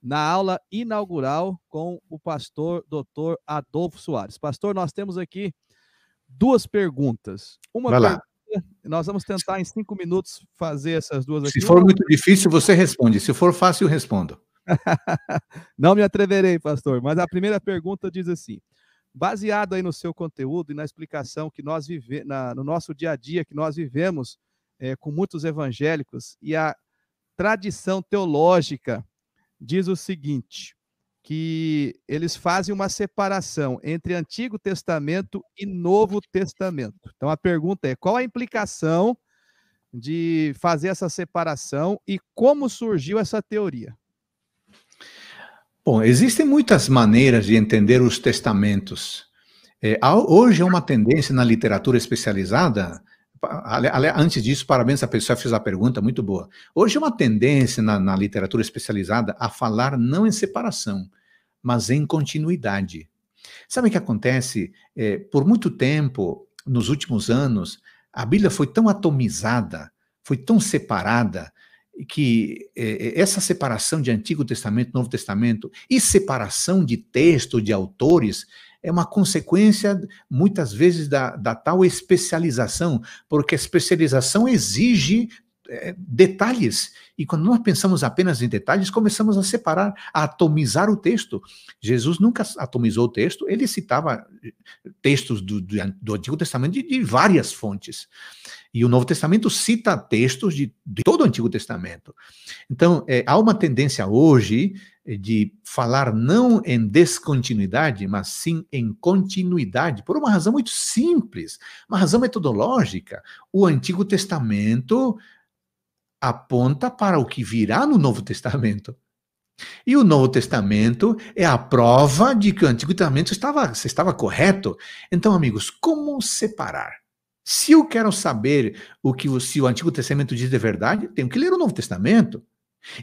B: na aula inaugural com o pastor Dr. Adolfo Soares. Pastor, nós temos aqui duas perguntas. Uma
A: Vai lá.
B: pergunta, nós vamos tentar em cinco minutos fazer essas duas aqui.
A: Se for muito difícil, você responde. Se for fácil, eu respondo.
B: Não me atreverei, pastor, mas a primeira pergunta diz assim: baseado aí no seu conteúdo e na explicação que nós vivemos, no nosso dia a dia que nós vivemos é, com muitos evangélicos, e a tradição teológica diz o seguinte, que eles fazem uma separação entre Antigo Testamento e Novo Testamento. Então a pergunta é: qual a implicação de fazer essa separação e como surgiu essa teoria?
A: Bom, existem muitas maneiras de entender os testamentos. É, hoje é uma tendência na literatura especializada. Antes disso, parabéns a pessoa que fez a pergunta, muito boa. Hoje é uma tendência na, na literatura especializada a falar não em separação, mas em continuidade. Sabe o que acontece? É, por muito tempo, nos últimos anos, a Bíblia foi tão atomizada, foi tão separada, que é, essa separação de Antigo Testamento Novo Testamento e separação de texto, de autores, é uma consequência, muitas vezes, da, da tal especialização, porque a especialização exige é, detalhes. E quando nós pensamos apenas em detalhes, começamos a separar, a atomizar o texto. Jesus nunca atomizou o texto, ele citava textos do, do, do Antigo Testamento de, de, várias fontes. E o Novo Testamento cita textos de, de todo o Antigo Testamento. Então, é, há uma tendência hoje de falar não em descontinuidade, mas sim em continuidade, por uma razão muito simples, uma razão metodológica. O Antigo Testamento aponta para o que virá no Novo Testamento. E o Novo Testamento é a prova de que o Antigo Testamento estava, estava correto. Então, amigos, como separar? Se eu quero saber o que se o Antigo Testamento diz de verdade, tenho que ler o Novo Testamento.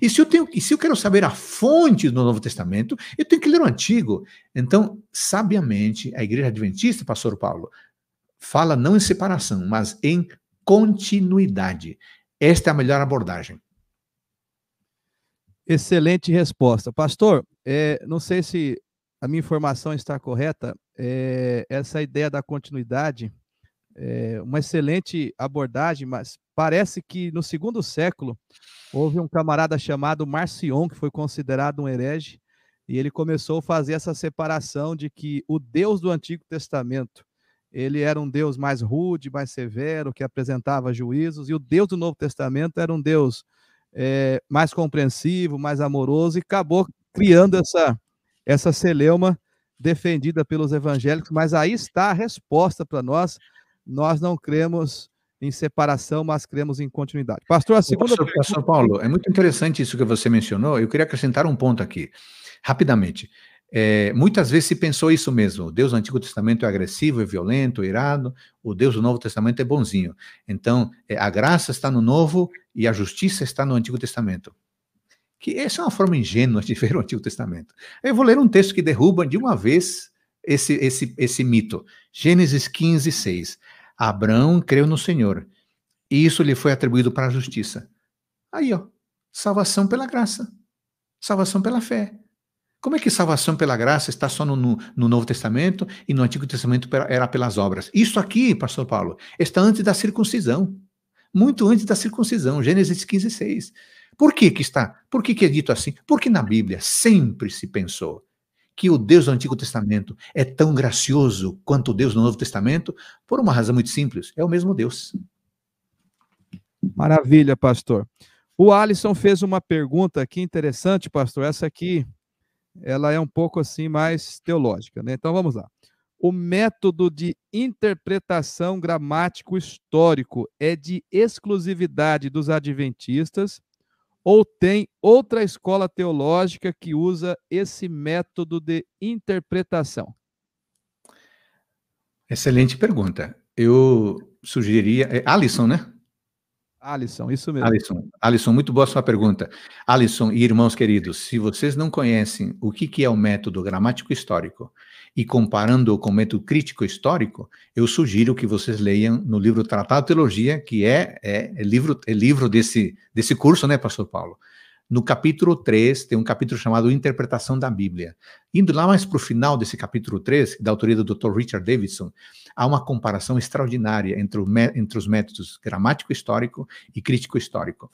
A: E se eu tenho, e se eu quero saber a fonte do Novo Testamento, eu tenho que ler o Antigo. Então, sabiamente, a Igreja Adventista, Pastor Paulo, fala não em separação, mas em continuidade. Esta é a melhor abordagem.
B: Excelente resposta. Pastor, é, não sei se a minha informação está correta, é, essa ideia da continuidade é uma excelente abordagem, mas parece que no segundo século houve um camarada chamado Marcion, que foi considerado um herege, e ele começou a fazer essa separação de que o Deus do Antigo Testamento, ele era um Deus mais rude, mais severo, que apresentava juízos, e o Deus do Novo Testamento era um Deus é, mais compreensivo, mais amoroso, e acabou criando essa, essa celeuma defendida pelos evangélicos, mas aí está a resposta para nós, nós não cremos em separação, mas cremos em continuidade.
A: Pastor, a segunda Pastor, Pastor Paulo, é muito interessante isso que você mencionou. Eu queria acrescentar um ponto aqui, rapidamente. É, muitas vezes se pensou isso mesmo. O Deus do Antigo Testamento é agressivo, é violento, é irado. O Deus do Novo Testamento é bonzinho. Então, é, a graça está no Novo e a justiça está no Antigo Testamento. Que essa é uma forma ingênua de ver o Antigo Testamento. Eu vou ler um texto que derruba de uma vez esse, esse, esse mito. Gênesis 15, 6. Abraão creu no Senhor, e isso lhe foi atribuído para a justiça. Aí, ó, salvação pela graça, salvação pela fé. Como é que salvação pela graça está só no, no, no, Novo Testamento e no Antigo Testamento era pelas obras? Isso aqui, pastor Paulo, está antes da circuncisão. Muito antes da circuncisão, Gênesis 15, 6. Por que que está? Por que que é dito assim? Porque na Bíblia sempre se pensou que o Deus do Antigo Testamento é tão gracioso quanto o Deus do Novo Testamento? Por uma razão muito simples: é o mesmo Deus.
B: Maravilha, pastor. O Alisson fez uma pergunta aqui interessante, pastor. Essa aqui, ela é um pouco assim mais teológica, né? Então vamos lá. O método de interpretação gramático histórico é de exclusividade dos adventistas ou tem outra escola teológica que usa esse método de interpretação?
A: Excelente pergunta. Eu sugeriria. É Alisson, né?
B: Alisson, isso mesmo.
A: Alisson, Alisson, muito boa sua pergunta. Alisson e irmãos queridos, se vocês não conhecem o que, que é o método gramático histórico e comparando com o método crítico histórico, eu sugiro que vocês leiam no livro Tratado de Teologia, que é, é, é livro, é livro desse, desse curso, né, pastor Paulo? No capítulo 3, tem um capítulo chamado Interpretação da Bíblia. Indo lá mais para o final desse capítulo 3, da autoria do Dr. Richard Davidson, há uma comparação extraordinária entre, o, entre os métodos gramático-histórico e crítico-histórico.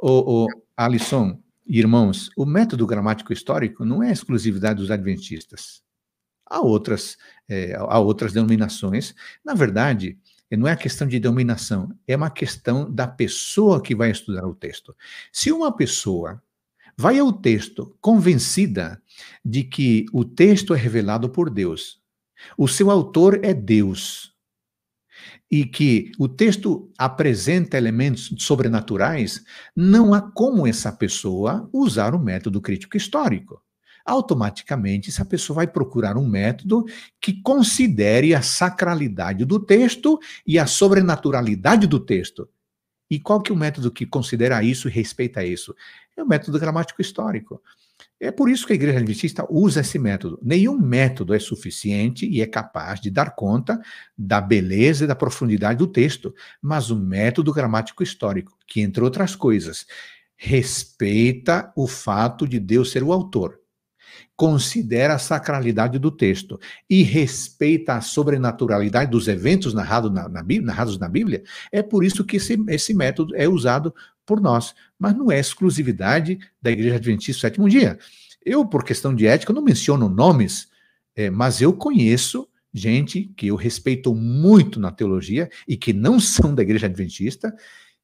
A: O, o Alisson, irmãos, o método gramático-histórico não é exclusividade dos adventistas. Há outras, é, há outras denominações. Na verdade, não é a questão de dominação, é uma questão da pessoa que vai estudar o texto. Se uma pessoa vai ao texto convencida de que o texto é revelado por Deus, o seu autor é Deus, e que o texto apresenta elementos sobrenaturais, não há como essa pessoa usar o método crítico histórico automaticamente essa pessoa vai procurar um método que considere a sacralidade do texto e a sobrenaturalidade do texto. E qual que é o método que considera isso e respeita isso? É o método gramático histórico. É por isso que a Igreja Adventista usa esse método. Nenhum método é suficiente e é capaz de dar conta da beleza e da profundidade do texto, mas o método gramático histórico, que, entre outras coisas, respeita o fato de Deus ser o autor considera a sacralidade do texto e respeita a sobrenaturalidade dos eventos narrados na, na, narrados na Bíblia, é por isso que esse, esse método é usado por nós. Mas não é exclusividade da Igreja Adventista do Sétimo Dia. Eu, por questão de ética, não menciono nomes, é, mas eu conheço gente que eu respeito muito na teologia e que não são da Igreja Adventista,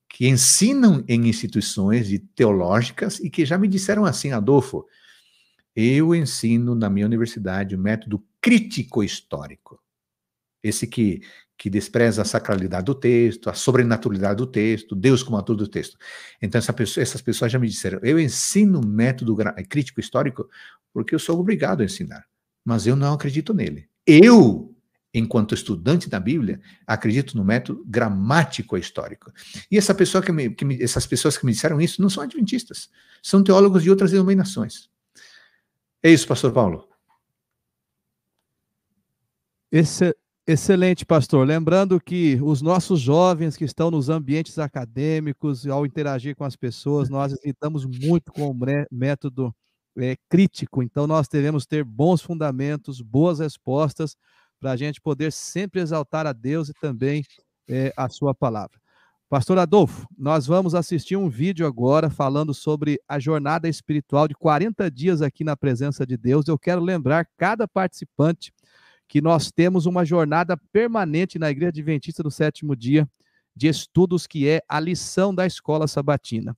A: que ensinam em instituições teológicas e que já me disseram assim, Adolfo, eu ensino na minha universidade o método crítico histórico. Esse que, que despreza a sacralidade do texto, a sobrenaturalidade do texto, Deus como ator do texto. Então, essa pessoa, essas pessoas já me disseram: eu ensino o método crítico histórico porque eu sou obrigado a ensinar, mas eu não acredito nele. Eu, enquanto estudante da Bíblia, acredito no método gramático histórico. E essa pessoa que me, que me, essas pessoas que me disseram isso não são adventistas, são teólogos de outras denominações. É isso, pastor Paulo.
B: Esse, excelente, pastor. Lembrando que os nossos jovens que estão nos ambientes acadêmicos, ao interagir com as pessoas, nós lidamos muito com o método é, crítico. Então, nós devemos ter bons fundamentos, boas respostas, para a gente poder sempre exaltar a Deus e também é, a sua palavra. Pastor Adolfo, nós vamos assistir um vídeo agora falando sobre a jornada espiritual de 40 dias aqui na presença de Deus. Eu quero lembrar cada participante que nós temos uma jornada permanente na Igreja Adventista do Sétimo Dia de estudos, que é a lição da escola sabatina.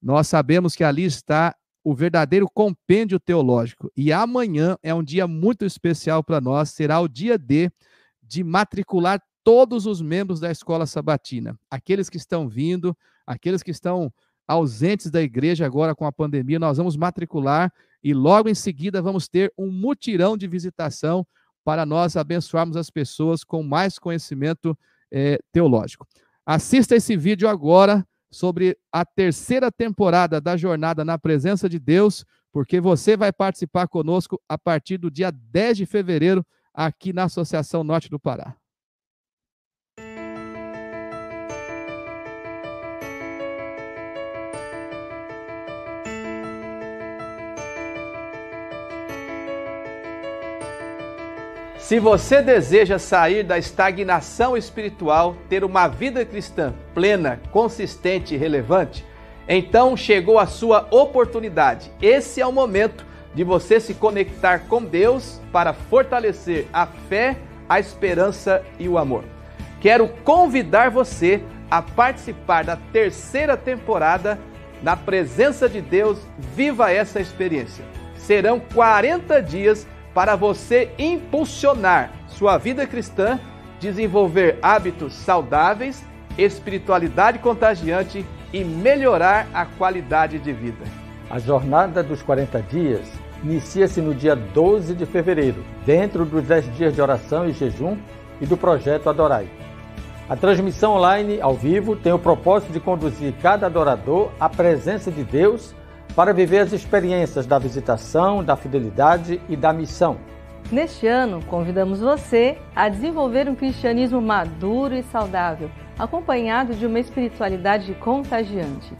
B: Nós sabemos que ali está o verdadeiro compêndio teológico. E amanhã é um dia muito especial para nós, será o dia D de matricular todos os membros da escola sabatina, aqueles que estão vindo, aqueles que estão ausentes da igreja agora com a pandemia, nós vamos matricular e logo em seguida vamos ter um mutirão de visitação para nós abençoarmos as pessoas com mais conhecimento é, teológico. Assista esse vídeo agora sobre a terceira temporada da Jornada na Presença de Deus, porque você vai participar conosco a partir do dia 10 de fevereiro aqui na Associação Norte do Pará. Se você deseja sair da estagnação espiritual, ter uma vida cristã plena, consistente e relevante, então chegou a sua oportunidade. Esse é o momento de você se conectar com Deus para fortalecer a fé, a esperança e o amor. Quero convidar você a participar da terceira temporada na presença de Deus. Viva essa experiência. Serão 40 dias para você impulsionar sua vida cristã, desenvolver hábitos saudáveis, espiritualidade contagiante e melhorar a qualidade de vida.
C: A jornada dos 40 dias inicia-se no dia 12 de fevereiro, dentro dos 10 dias de oração e jejum e do projeto Adorai. A transmissão online ao vivo tem o propósito de conduzir cada adorador à presença de Deus para viver as experiências da visitação, da fidelidade e da missão.
D: Neste ano, convidamos você a desenvolver um cristianismo maduro e saudável, acompanhado de uma espiritualidade contagiante.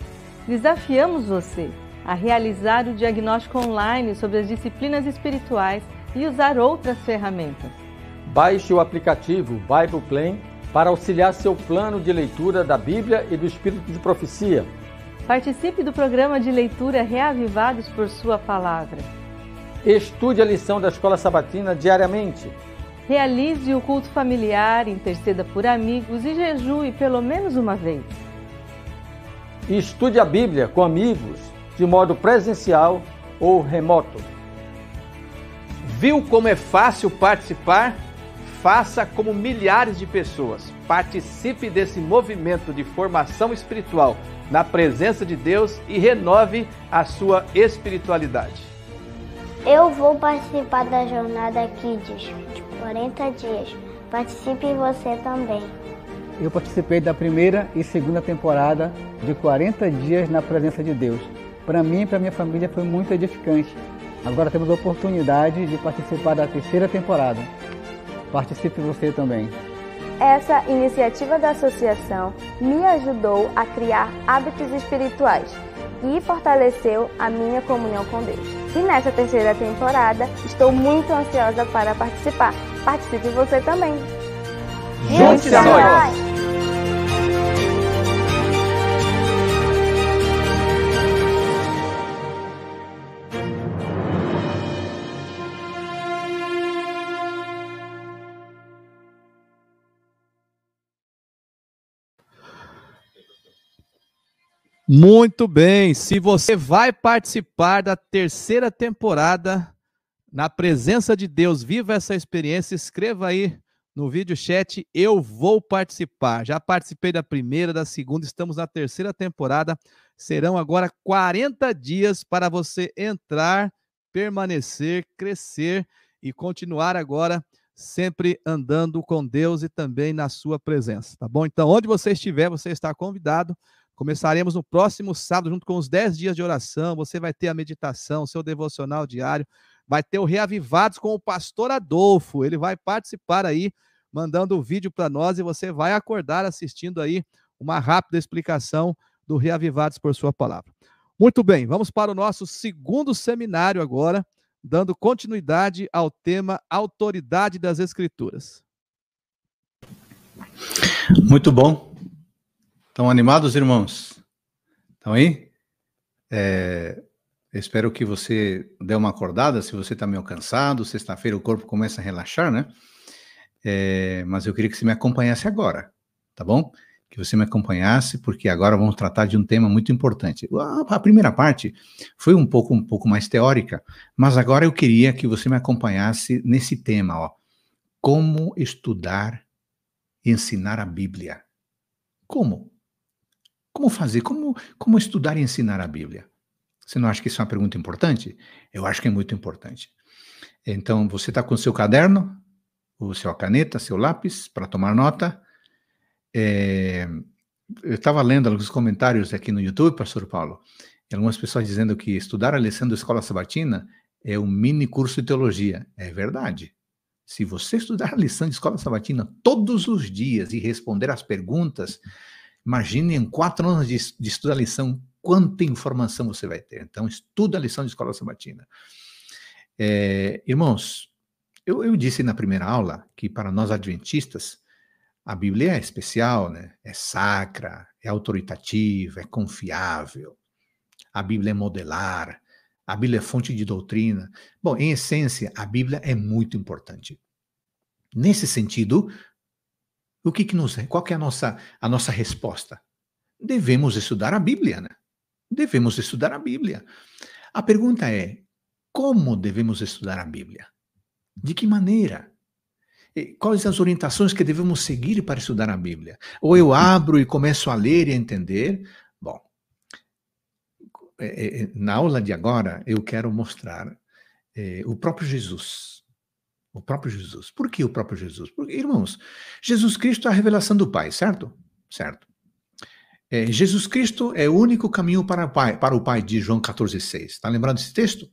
D: Desafiamos você a realizar o diagnóstico online sobre as disciplinas espirituais e usar outras ferramentas.
C: Baixe o aplicativo Bible Plan para auxiliar seu plano de leitura da Bíblia e do Espírito de Profecia
D: Participe do programa de leitura Reavivados por Sua Palavra.
C: Estude a lição da Escola Sabatina diariamente.
D: Realize o culto familiar, interceda por amigos e jejue pelo menos uma vez.
C: Estude a Bíblia com amigos, de modo presencial ou remoto.
B: Viu como é fácil participar? Faça como milhares de pessoas. Participe desse movimento de formação espiritual na presença de Deus e renove a sua espiritualidade.
E: Eu vou participar da jornada Kids de 40 dias. Participe você também.
F: Eu participei da primeira e segunda temporada de 40 dias na presença de Deus. Para mim e para minha família foi muito edificante. Agora temos a oportunidade de participar da terceira temporada. Participe você também.
G: Essa iniciativa da associação me ajudou a criar hábitos espirituais.
E: e fortaleceu a minha comunhão com Deus. E nessa terceira temporada, estou muito ansiosa para participar. Participe você também.
C: Junte-se a nós!
B: Muito bem. Se você vai participar da terceira temporada na presença de Deus, viva essa experiência, escreva aí no vídeo chat, eu vou participar. Já participei da primeira, da segunda, estamos na terceira temporada. Serão agora 40 dias para você entrar, permanecer, crescer e continuar agora sempre andando com Deus e também na sua presença, tá bom? Então, onde você estiver, você está convidado Começaremos no próximo sábado, junto com os 10 dias de oração. Você vai ter a meditação, seu devocional diário. Vai ter o Reavivados com o pastor Adolfo. Ele vai participar aí, mandando o vídeo para nós e você vai acordar assistindo aí uma rápida explicação do Reavivados por sua palavra. Muito bem, vamos para o nosso segundo seminário agora, dando continuidade ao tema Autoridade das Escrituras.
A: Muito bom. Estão animados, irmãos? Estão aí? É, espero que você dê uma acordada, se você está meio cansado, sexta-feira o corpo começa a relaxar, né? É, mas eu queria que você me acompanhasse agora, tá bom? Que você me acompanhasse, porque agora vamos tratar de um tema muito importante. A primeira parte foi um pouco, um pouco mais teórica, mas agora eu queria que você me acompanhasse nesse tema, ó. Como estudar e ensinar a Bíblia. Como? Como fazer? Como, como estudar e ensinar a Bíblia? Você não acha que isso é uma pergunta importante? Eu acho que é muito importante. Então, você está com o seu caderno, o seu caneta, seu lápis, para tomar nota. É, eu estava lendo alguns comentários aqui no YouTube, Pastor Paulo, e algumas pessoas dizendo que estudar a lição da Escola Sabatina é um mini curso de teologia. É verdade. Se você estudar a lição de Escola Sabatina todos os dias e responder às perguntas, Imagine em quatro anos de, de estudo a lição, quanta informação você vai ter. Então, estuda a lição de escola sabatina. É, irmãos, eu, eu, disse na primeira aula que para nós adventistas, a Bíblia é especial, né? é sacra, é autoritativa, é confiável. A Bíblia é modelar, a Bíblia é fonte de doutrina. Bom, em essência, a Bíblia é muito importante. Nesse sentido, o que, que nos, qual que é a nossa, a nossa resposta? Devemos estudar a Bíblia, né? Devemos estudar a Bíblia. A pergunta é: como devemos estudar a Bíblia? De que maneira? Quais as orientações que devemos seguir para estudar a Bíblia? Ou eu abro e começo a ler e a entender? Bom, é, é, na aula de agora eu quero mostrar é, o próprio Jesus o próprio Jesus. Por que o próprio Jesus? Porque, irmãos, Jesus Cristo é a revelação do Pai, certo? Certo. É, Jesus Cristo é o único caminho para o Pai, para o Pai de João 14,6. Está lembrando desse texto?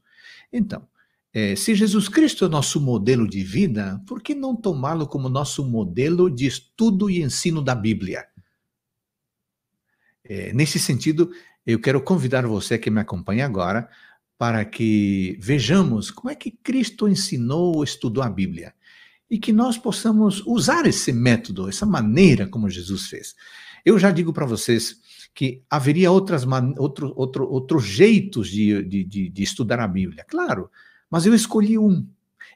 A: Então, é, se Jesus Cristo é nosso modelo de vida, por que não tomá-lo como nosso modelo de estudo e ensino da Bíblia? É, nesse sentido, eu quero convidar você que me acompanha agora para que vejamos como é que Cristo ensinou ou estudou a Bíblia e que nós possamos usar esse método, essa maneira como Jesus fez. Eu já digo para vocês que haveria outras outro, outro, outros jeitos de, de, de, de estudar a Bíblia, claro, mas eu escolhi um.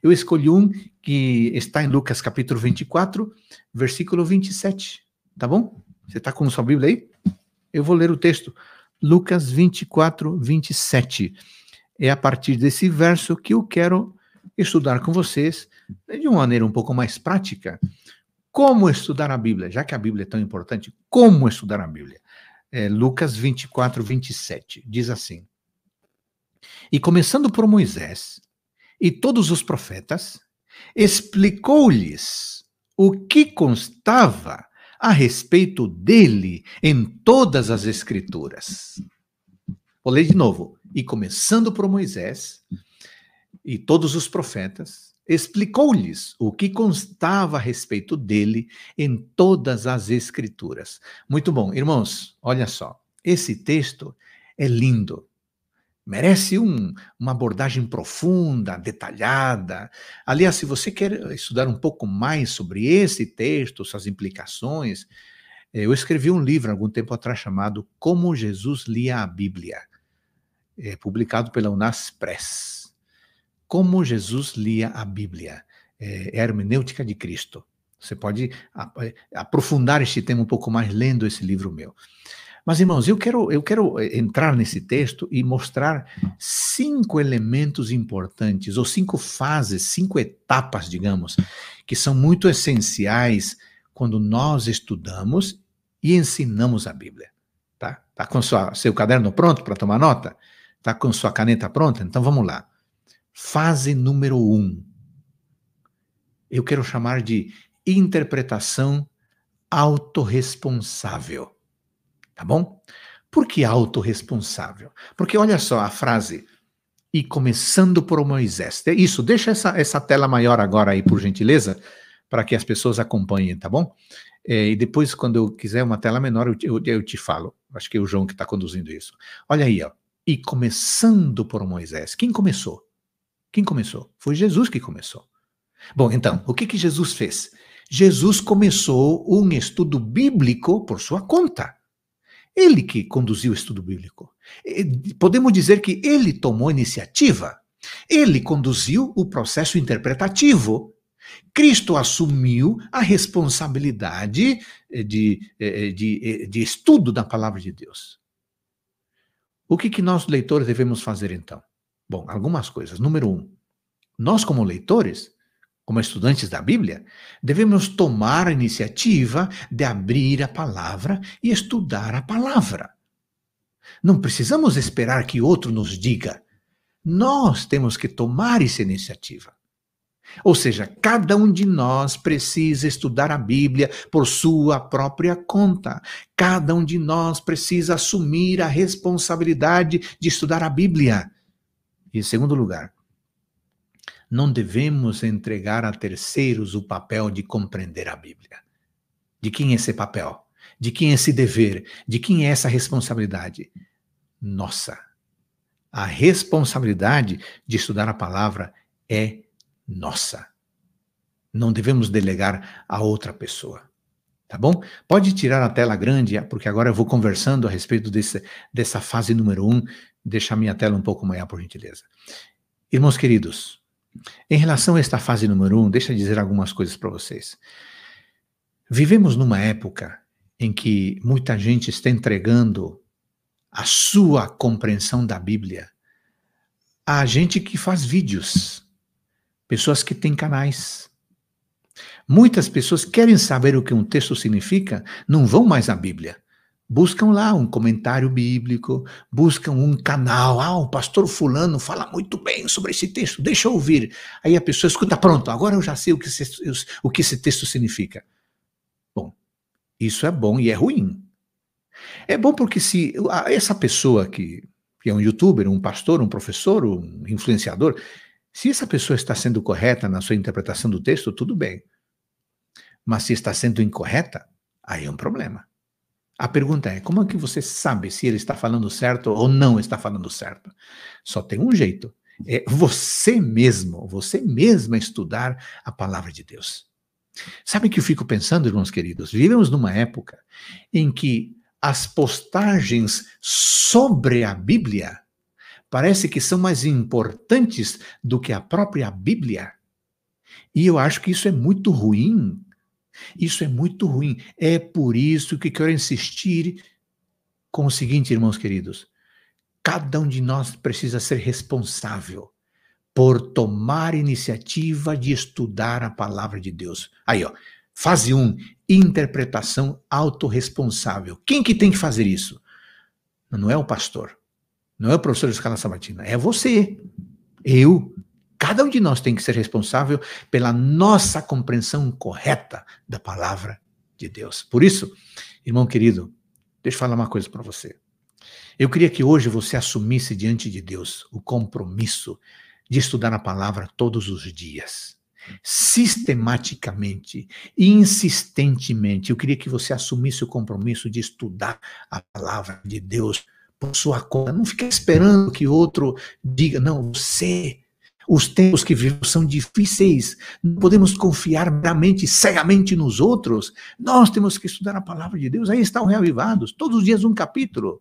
A: Eu escolhi um que está em Lucas capítulo 24, versículo 27. Tá bom? Você está com sua Bíblia aí? Eu vou ler o texto. Lucas 24, 27 é a partir desse verso que eu quero estudar com vocês de uma maneira um pouco mais prática. Como estudar a Bíblia, já que a Bíblia é tão importante, como estudar a Bíblia? É, Lucas 24, 27 diz assim: E começando por Moisés e todos os profetas, explicou-lhes o que constava a respeito dele em todas as Escrituras. Vou ler de novo e começando por Moisés e todos os profetas, explicou-lhes o que constava a respeito dele em todas as escrituras. Muito bom, irmãos, olha só. Esse texto é lindo. Merece um, uma abordagem profunda, detalhada. Aliás, se você quer estudar um pouco mais sobre esse texto, suas implicações, eh, eu escrevi um livro algum tempo atrás chamado Como Jesus Lia a Bíblia, é, publicado pela Unas Press. Como Jesus lia a Bíblia, é, é a hermenêutica de Cristo. Você pode aprofundar este tema um pouco mais lendo esse livro meu. Mas, irmãos, eu quero, eu quero eh, entrar nesse texto e mostrar cinco elementos importantes, ou cinco fases, cinco etapas, digamos, que são muito essenciais quando nós estudamos e ensinamos a Bíblia. Tá, tá com sua, seu caderno pronto para tomar nota? Tá com sua caneta pronta? Então vamos lá. Fase número um. Eu quero chamar de interpretação autorresponsável. Tá bom? Por que autorresponsável? Porque olha só a frase, e começando por Moisés. Isso, deixa essa, essa tela maior agora aí, por gentileza, para que as pessoas acompanhem, tá bom? É, e depois, quando eu quiser uma tela menor, eu, eu, eu te falo. Acho que é o João que está conduzindo isso. Olha aí, ó. E começando por Moisés. Quem começou? Quem começou? Foi Jesus que começou. Bom, então, o que, que Jesus fez? Jesus começou um estudo bíblico por sua conta. Ele que conduziu o estudo bíblico. Podemos dizer que ele tomou iniciativa. Ele conduziu o processo interpretativo. Cristo assumiu a responsabilidade eh, de, eh, eh, de, de estudo da palavra de Deus. O que, que nós, leitores, devemos fazer então? Bom, algumas coisas. Número um, nós, como leitores, como estudantes da Bíblia, devemos tomar a iniciativa de abrir a palavra e estudar a palavra. Não precisamos esperar que outro nos diga. Nós temos que tomar essa iniciativa. Ou seja, cada um de nós precisa estudar a Bíblia por sua própria conta. Cada um de nós precisa assumir a responsabilidade de estudar a Bíblia. E, em segundo lugar, não devemos entregar a terceiros o papel de compreender a Bíblia. De quem é esse papel? De quem é esse dever? De quem é essa responsabilidade? Nossa. A responsabilidade de estudar a palavra é nossa. Não devemos delegar a outra pessoa. Tá bom? Pode tirar a tela grande, porque agora eu vou conversando a respeito desse, dessa fase número um. Deixa a minha tela um pouco maior, por gentileza. Irmãos queridos, em relação a esta fase número um, deixa eu dizer algumas coisas para vocês. Vivemos numa época em que muita gente está entregando a sua compreensão da Bíblia a gente que faz vídeos, pessoas que têm canais. Muitas pessoas querem saber o que um texto significa, não vão mais à Bíblia buscam lá um comentário bíblico, buscam um canal. Ah, o pastor Fulano fala muito bem sobre esse texto, deixa eu ouvir. Aí a pessoa escuta, pronto, agora eu já sei o que esse, o que esse texto significa. Bom, isso é bom e é ruim. É bom porque se essa pessoa que, que é um youtuber, um pastor, um professor, um influenciador, se essa pessoa está sendo correta na sua interpretação do texto, tudo bem. Mas se está sendo incorreta, aí é um problema. A pergunta é: como é que você sabe se ele está falando certo ou não está falando certo? Só tem um jeito: é você mesmo, você mesma estudar a palavra de Deus. Sabe o que eu fico pensando, irmãos queridos? Vivemos numa época em que as postagens sobre a Bíblia parece que são mais importantes do que a própria Bíblia. E eu acho que isso é muito ruim isso é muito ruim. É por isso que quero insistir com o seguinte, irmãos queridos: cada um de nós precisa ser responsável por tomar iniciativa de estudar a palavra de Deus. Aí, ó, fase 1, um, interpretação autorresponsável. Quem que tem que fazer isso? Não é o pastor, não é o professor de escala sabatina, é você, eu, Cada um de nós tem que ser responsável pela nossa compreensão correta da palavra de Deus. Por isso, irmão querido, deixa eu falar uma coisa para você. Eu queria que hoje você assumisse diante de Deus o compromisso de estudar a palavra todos os dias. Sistematicamente insistentemente. Eu queria que você assumisse o compromisso de estudar a palavra de Deus por sua conta. Não fica esperando que outro diga, não, você. Os tempos que vivemos são difíceis. Não podemos confiar meramente, cegamente nos outros. Nós temos que estudar a palavra de Deus. Aí estão reavivados. Todos os dias um capítulo.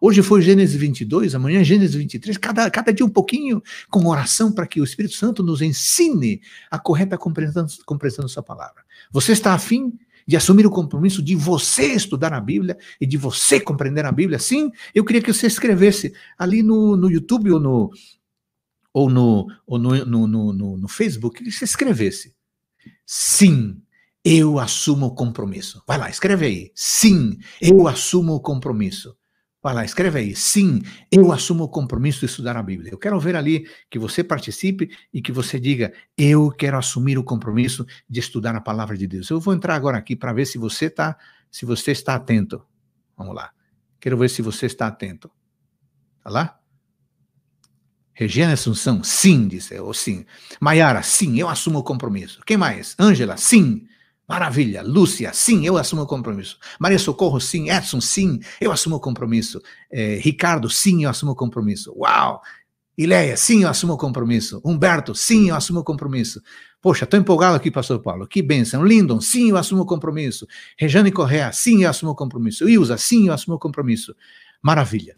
A: Hoje foi Gênesis 22, amanhã Gênesis 23, cada, cada dia um pouquinho, com oração para que o Espírito Santo nos ensine a correta compreensão, compreensão da sua palavra. Você está afim de assumir o compromisso de você estudar a Bíblia e de você compreender a Bíblia? Sim, eu queria que você escrevesse ali no, no YouTube ou no, ou no, ou no, no, no, no Facebook, que você escrevesse. Sim, eu assumo o compromisso. Vai lá, escreve aí. Sim, eu assumo o compromisso. Vai lá, escreve aí. Sim, eu assumo o compromisso de estudar a Bíblia. Eu quero ver ali que você participe e que você diga: eu quero assumir o compromisso de estudar a palavra de Deus. Eu vou entrar agora aqui para ver se você está, se você está atento. Vamos lá. Quero ver se você está atento. Tá lá? Regiane Assunção, sim, disse eu, sim. Maiara, sim, eu assumo o compromisso. Quem mais? Ângela, sim. Maravilha. Lúcia, sim, eu assumo o compromisso. Maria Socorro, sim. Edson, sim, eu assumo o compromisso. É, Ricardo, sim, eu assumo o compromisso. Uau! Ileia, sim, eu assumo o compromisso. Humberto, sim, eu assumo o compromisso. Poxa, estou empolgado aqui, pastor Paulo. Que bênção. Lindon, sim, eu assumo o compromisso. Rejane Correa, sim, eu assumo o compromisso. Ilza, sim, eu assumo o compromisso. Maravilha.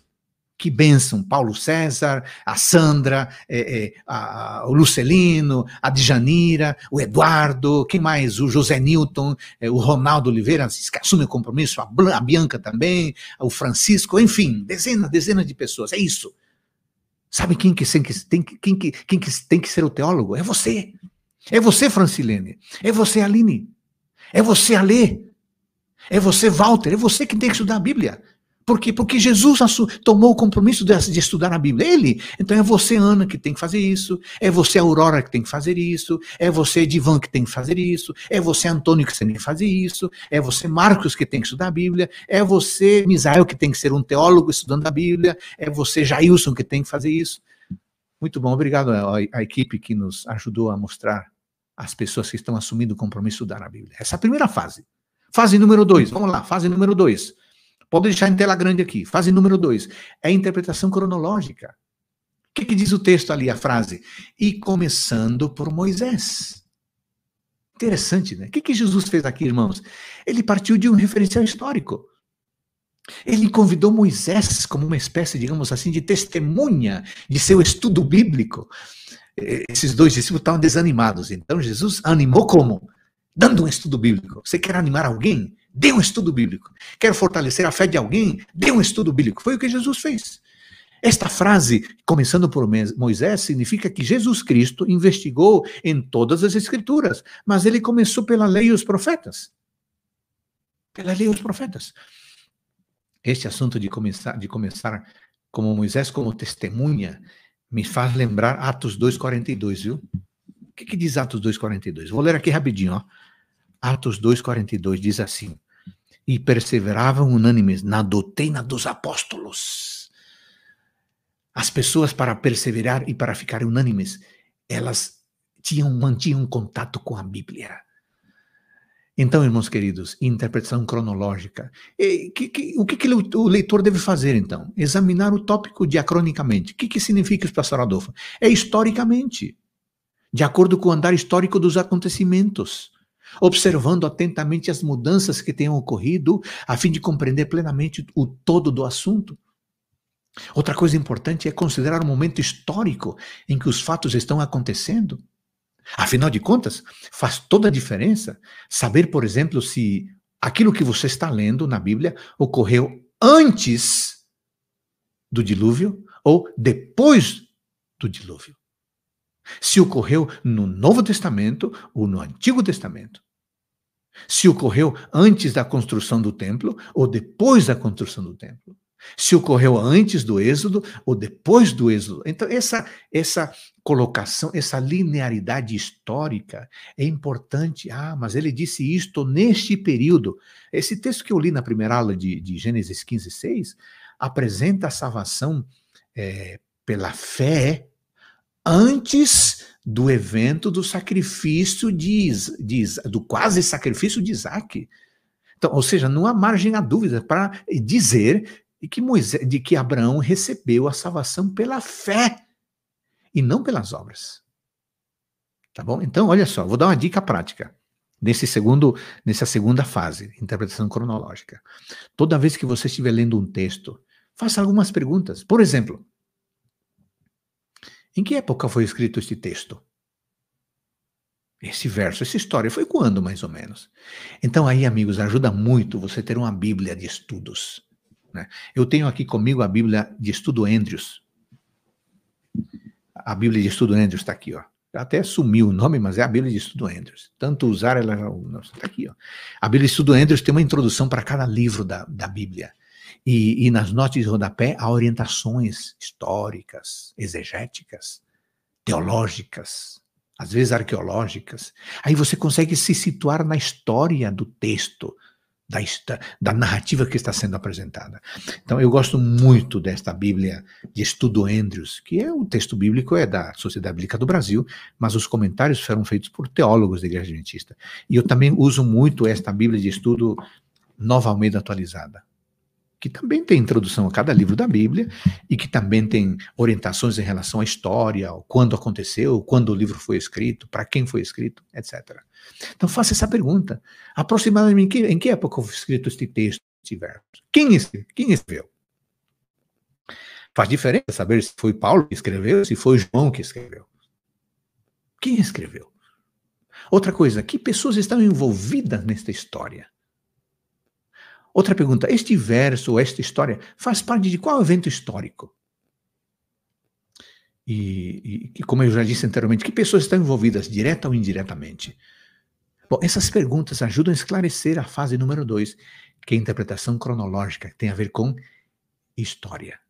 A: Que bênção, Paulo César, a Sandra, é, é, a, o Lucelino, a Djanira, o Eduardo, quem mais? O José Newton, é, o Ronaldo Oliveira, que assume o compromisso, a, a Bianca também, o Francisco, enfim, dezenas, dezenas de pessoas, é isso. Sabe quem que, tem, que, tem, quem, que, quem que tem que ser o teólogo? É você. É você, Francilene. É você, Aline. É você, Alê. É você, Walter. É você que tem que estudar a Bíblia. Por quê? Porque Jesus tomou o compromisso de, estudar a Bíblia. Ele. Então é você, Ana, que tem que fazer isso. É você, Aurora, que tem que fazer isso. É você, Divan, que tem que fazer isso. É você, Antônio, que tem que fazer isso. É você, Marcos, que tem que estudar a Bíblia. É você, Misael, que tem que ser um teólogo estudando a Bíblia. É você, Jailson, que tem que fazer isso. Muito bom. Obrigado à, equipe que nos ajudou a mostrar as pessoas que estão assumindo o compromisso de estudar a Bíblia. Essa é a primeira fase. Fase número dois. Vamos lá, fase número dois. Pode deixar em tela grande aqui. Fase número dois é a interpretação cronológica. O que, que diz o texto ali, a frase? E começando por Moisés. Interessante, né? O que, que Jesus fez aqui, irmãos? Ele partiu de um referencial histórico. Ele convidou Moisés como uma espécie, digamos assim, de testemunha de seu estudo bíblico. Esses dois discípulos estavam desanimados. Então Jesus animou como? Dando um estudo bíblico. Você quer animar alguém? Dê um estudo bíblico. Quer fortalecer a fé de alguém? Dê um estudo bíblico. Foi o que Jesus fez. Esta frase, começando por Moisés, significa que Jesus Cristo investigou em todas as Escrituras, mas ele começou pela lei e os profetas. Pela lei e os profetas. Este assunto de começar, de começar como Moisés como testemunha me faz lembrar Atos 2,42, viu? O que, que diz Atos 2,42? Vou ler aqui rapidinho, ó. Atos 2,42 diz assim: e perseveravam unânimes na doutrina dos apóstolos. As pessoas, para perseverar e para ficar unânimes, elas tinham, mantinham contato com a Bíblia. Então, irmãos queridos, interpretação cronológica. E, que, que, o que, que, o leitor deve fazer, então? Examinar o tópico diacronicamente. O que, que significa isso, pastor Adolfo? É historicamente, de acordo com o andar histórico dos acontecimentos observando atentamente as mudanças que tenham ocorrido, a fim de compreender plenamente o todo do assunto. Outra coisa importante é considerar o momento histórico em que os fatos estão acontecendo. Afinal de contas, faz toda a diferença saber, por exemplo, se aquilo que você está lendo na Bíblia ocorreu antes do dilúvio ou depois do dilúvio. Se ocorreu no Novo Testamento ou no Antigo Testamento. Se ocorreu antes da construção do templo ou depois da construção do templo. Se ocorreu antes do Êxodo ou depois do Êxodo. Então, essa, essa colocação, essa linearidade histórica é importante. Ah, mas ele disse isto neste período. Esse texto que eu li na primeira aula de, de Gênesis 15, 6, apresenta a salvação é, pela fé antes do evento do sacrifício de, de, do quase sacrifício de Isaac. Então, ou seja, não há margem a dúvida para dizer que Moisés, de que Abraão recebeu a salvação pela fé e não pelas obras. Tá bom? Então, olha só, vou dar uma dica prática nesse segundo, nessa segunda fase, interpretação cronológica. Toda vez que você estiver lendo um texto, faça algumas perguntas. Por exemplo, em que época foi escrito este texto? Esse verso, essa história foi quando, mais ou menos? Então, aí, amigos, ajuda muito você ter uma Bíblia de estudos. Né? Eu tenho aqui comigo a Bíblia de Estudo Andrews. A Bíblia de Estudo Andrews está aqui, ó. Até sumiu o nome, mas é a Bíblia de Estudo Andrews. Tanto usar ela. Está aqui, ó. A Bíblia de Estudo Andrews tem uma introdução para cada livro da, da Bíblia. E, e nas notas de rodapé há orientações históricas, exegéticas, teológicas, às vezes arqueológicas. Aí você consegue se situar na história do texto, da, da, narrativa que está sendo apresentada. Então, eu gosto muito desta Bíblia de Estudo Andrews, que é o texto bíblico é da Sociedade Bíblica do Brasil, mas os comentários foram feitos por teólogos da Igreja Adventista. E eu também uso muito esta Bíblia de Estudo Nova Almeida Atualizada que também tem introdução a cada livro da Bíblia e que também tem orientações em relação à história, quando aconteceu, quando o livro foi escrito, para quem foi escrito, etc. Então faça essa pergunta. Aproximadamente em que, em que época foi escrito este texto, este verso? Quem, quem escreveu? Faz diferença saber se foi Paulo que escreveu, se foi João que escreveu. Quem escreveu? Outra coisa, que pessoas estão envolvidas nesta história? Outra pergunta: este verso ou esta história faz parte de qual evento histórico? E, e, como eu já disse anteriormente, que pessoas estão envolvidas, direta ou indiretamente? Bom, essas perguntas ajudam a esclarecer a fase número dois, que é a interpretação cronológica, que tem a ver com história.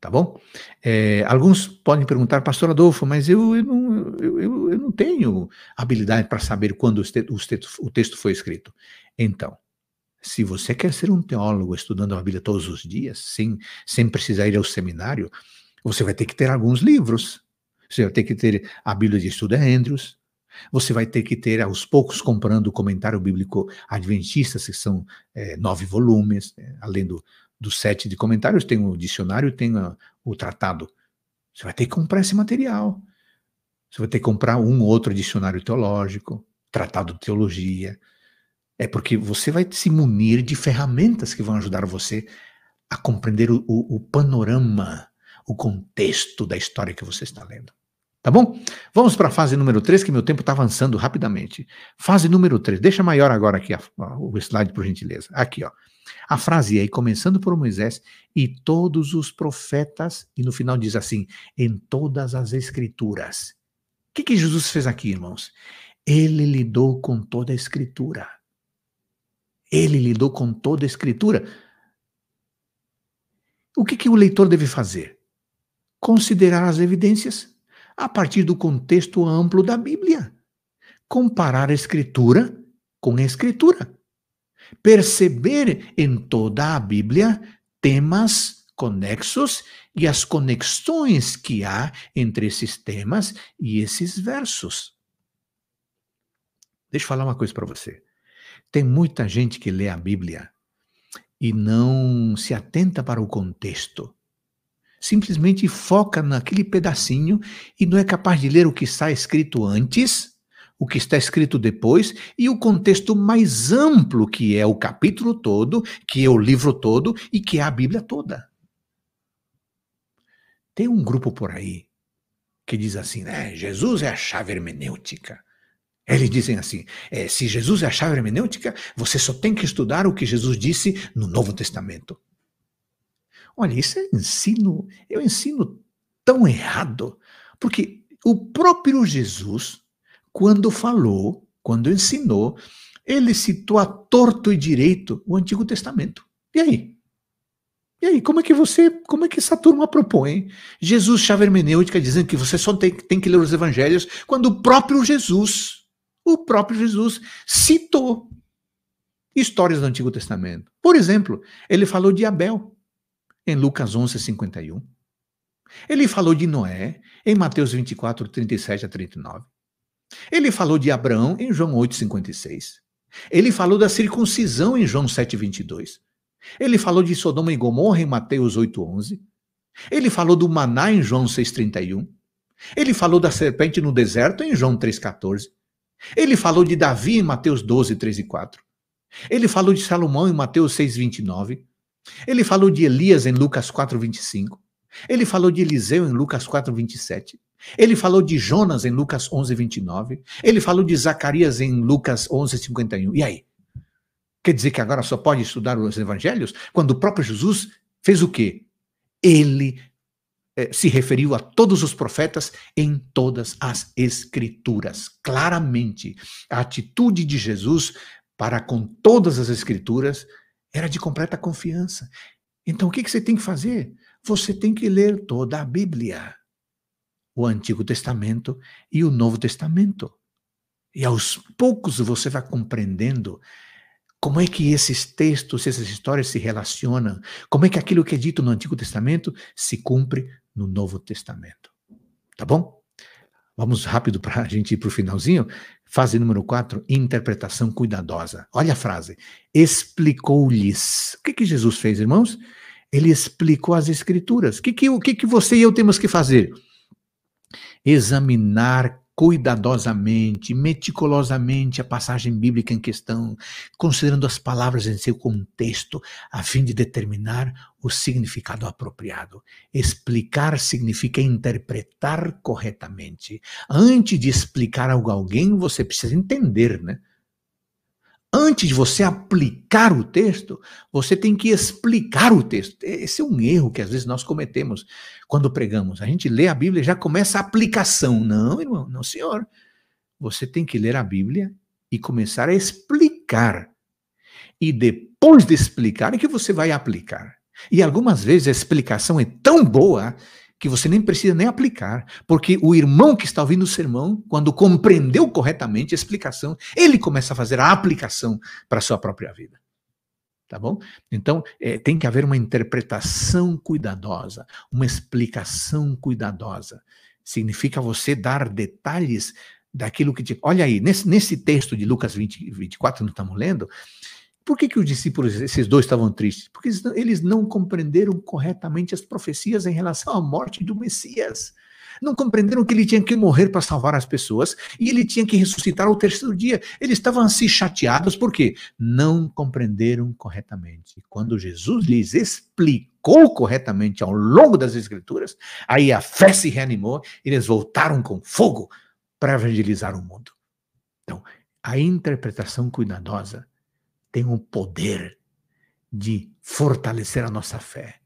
A: Tá bom? É, alguns podem perguntar, pastor Adolfo, mas eu, eu, não, eu, eu não tenho habilidade para saber quando o texto, o texto foi escrito. Então, se você quer ser um teólogo estudando a Bíblia todos os dias, sem, sem precisar ir ao seminário, você vai ter que ter alguns livros. Você vai ter que ter a Bíblia de Estudo Andrews. Você vai ter que ter, aos poucos, comprando o comentário bíblico adventista, que são é, nove volumes, é, além do, dos sete de comentários, tem o dicionário, tem a, o tratado. Você vai ter que comprar esse material. Você vai ter que comprar um ou outro dicionário teológico, tratado de teologia. É porque você vai se munir de ferramentas que vão ajudar você a compreender o, o, o panorama, o contexto da história que você está lendo. Tá bom? Vamos para a fase número 3, que meu tempo está avançando rapidamente. Fase número 3. Deixa maior agora aqui a, o slide, por gentileza. Aqui, ó. A frase é, começando por Moisés, e todos os profetas, e no final diz assim, em todas as escrituras. O que, que Jesus fez aqui, irmãos? Ele lidou com toda a escritura. Ele lidou com toda a escritura. O que, que o leitor deve fazer? Considerar as evidências a partir do contexto amplo da Bíblia. Comparar a escritura com a escritura. Perceber em toda a Bíblia temas conexos e as conexões que há entre esses temas e esses versos. Deixa eu falar uma coisa para você. Tem muita gente que lê a Bíblia e não se atenta para o contexto. Simplesmente foca naquele pedacinho e não é capaz de ler o que está escrito antes, o que está escrito depois e o contexto mais amplo, que é o capítulo todo, que é o livro todo e que é a Bíblia toda. Tem um grupo por aí que diz assim, né? Jesus é a chave hermenêutica. Eles dizem assim: é, se Jesus é a chave hermenêutica, você só tem que estudar o que Jesus disse no Novo Testamento. Olha, isso é ensino, eu ensino tão errado, porque o próprio Jesus, quando falou, quando ensinou, ele citou a torto e direito o Antigo Testamento. E aí? E aí, como é que você, como é que essa turma propõe Jesus chave hermenêutica dizendo que você só tem, tem que ler os evangelhos, quando o próprio Jesus o próprio Jesus citou histórias do Antigo Testamento. Por exemplo, ele falou de Abel em Lucas 11, 51. Ele falou de Noé em Mateus 24, 37 a 39. Ele falou de Abraão em João 8, 56. Ele falou da circuncisão em João 7, 22. Ele falou de Sodoma e Gomorra em Mateus 8:11. Ele falou do maná em João 6:31. Ele falou da serpente no deserto em João 3:14. Ele falou de Davi em Mateus 12, 3 e 4. Ele falou de Salomão em Mateus 6, 29. Ele falou de Elias em Lucas 4, 25. Ele falou de Eliseu em Lucas 4, 27. Ele falou de Jonas em Lucas 11, 29. Ele falou de Zacarias em Lucas 11, 51. E aí? Quer dizer que agora só pode estudar os evangelhos? Quando o próprio Jesus fez o quê? Ele eh, se referiu a todos os profetas em todas as escrituras. Claramente, a atitude de Jesus para com todas as escrituras era de completa confiança. Então, o que, que você tem que fazer? Você tem que ler toda a Bíblia, o Antigo Testamento e o Novo Testamento. E aos poucos você vai compreendendo como é que esses textos, essas histórias se relacionam? Como é que aquilo que é dito no Antigo Testamento se cumpre no Novo Testamento? Tá bom? Vamos rápido para a gente ir para o finalzinho. Fase número 4, interpretação cuidadosa. Olha a frase. Explicou-lhes. O que, que Jesus fez, irmãos? Ele explicou as Escrituras. O que, que, que, que você e eu temos que fazer? Examinar cuidadosamente, meticulosamente a passagem bíblica em questão, considerando as palavras em seu contexto, a fim de determinar o significado apropriado. Explicar significa interpretar corretamente. Antes de explicar algo a alguém, você precisa entender, né? Antes de você aplicar o texto, você tem que explicar o texto. Esse é um erro que às vezes nós cometemos quando pregamos. A gente lê a Bíblia e já começa a aplicação. Não, irmão, não, senhor. Você tem que ler a Bíblia e começar a explicar. E depois de explicar é que você vai aplicar. E algumas vezes a explicação é tão boa que você nem precisa nem aplicar, porque o irmão que está ouvindo o sermão, quando compreendeu corretamente a explicação, ele começa a fazer a aplicação para a sua própria vida. Tá bom? Então, é, tem que haver uma interpretação cuidadosa, uma explicação cuidadosa. Significa você dar detalhes daquilo que. Te... Olha aí, nesse, nesse texto de Lucas 20, 24, não estamos lendo, por que, que os discípulos, esses dois, estavam tristes? Porque eles não, compreenderam corretamente as profecias em relação à morte do Messias. Não compreenderam que ele tinha que morrer para salvar as pessoas e ele tinha que ressuscitar ao terceiro dia. Eles estavam assim chateados porque não compreenderam corretamente. Quando Jesus lhes explicou corretamente ao longo das Escrituras, aí a fé se reanimou e eles voltaram com fogo para evangelizar o mundo. Então, a interpretação cuidadosa tem o poder de fortalecer a nossa fé.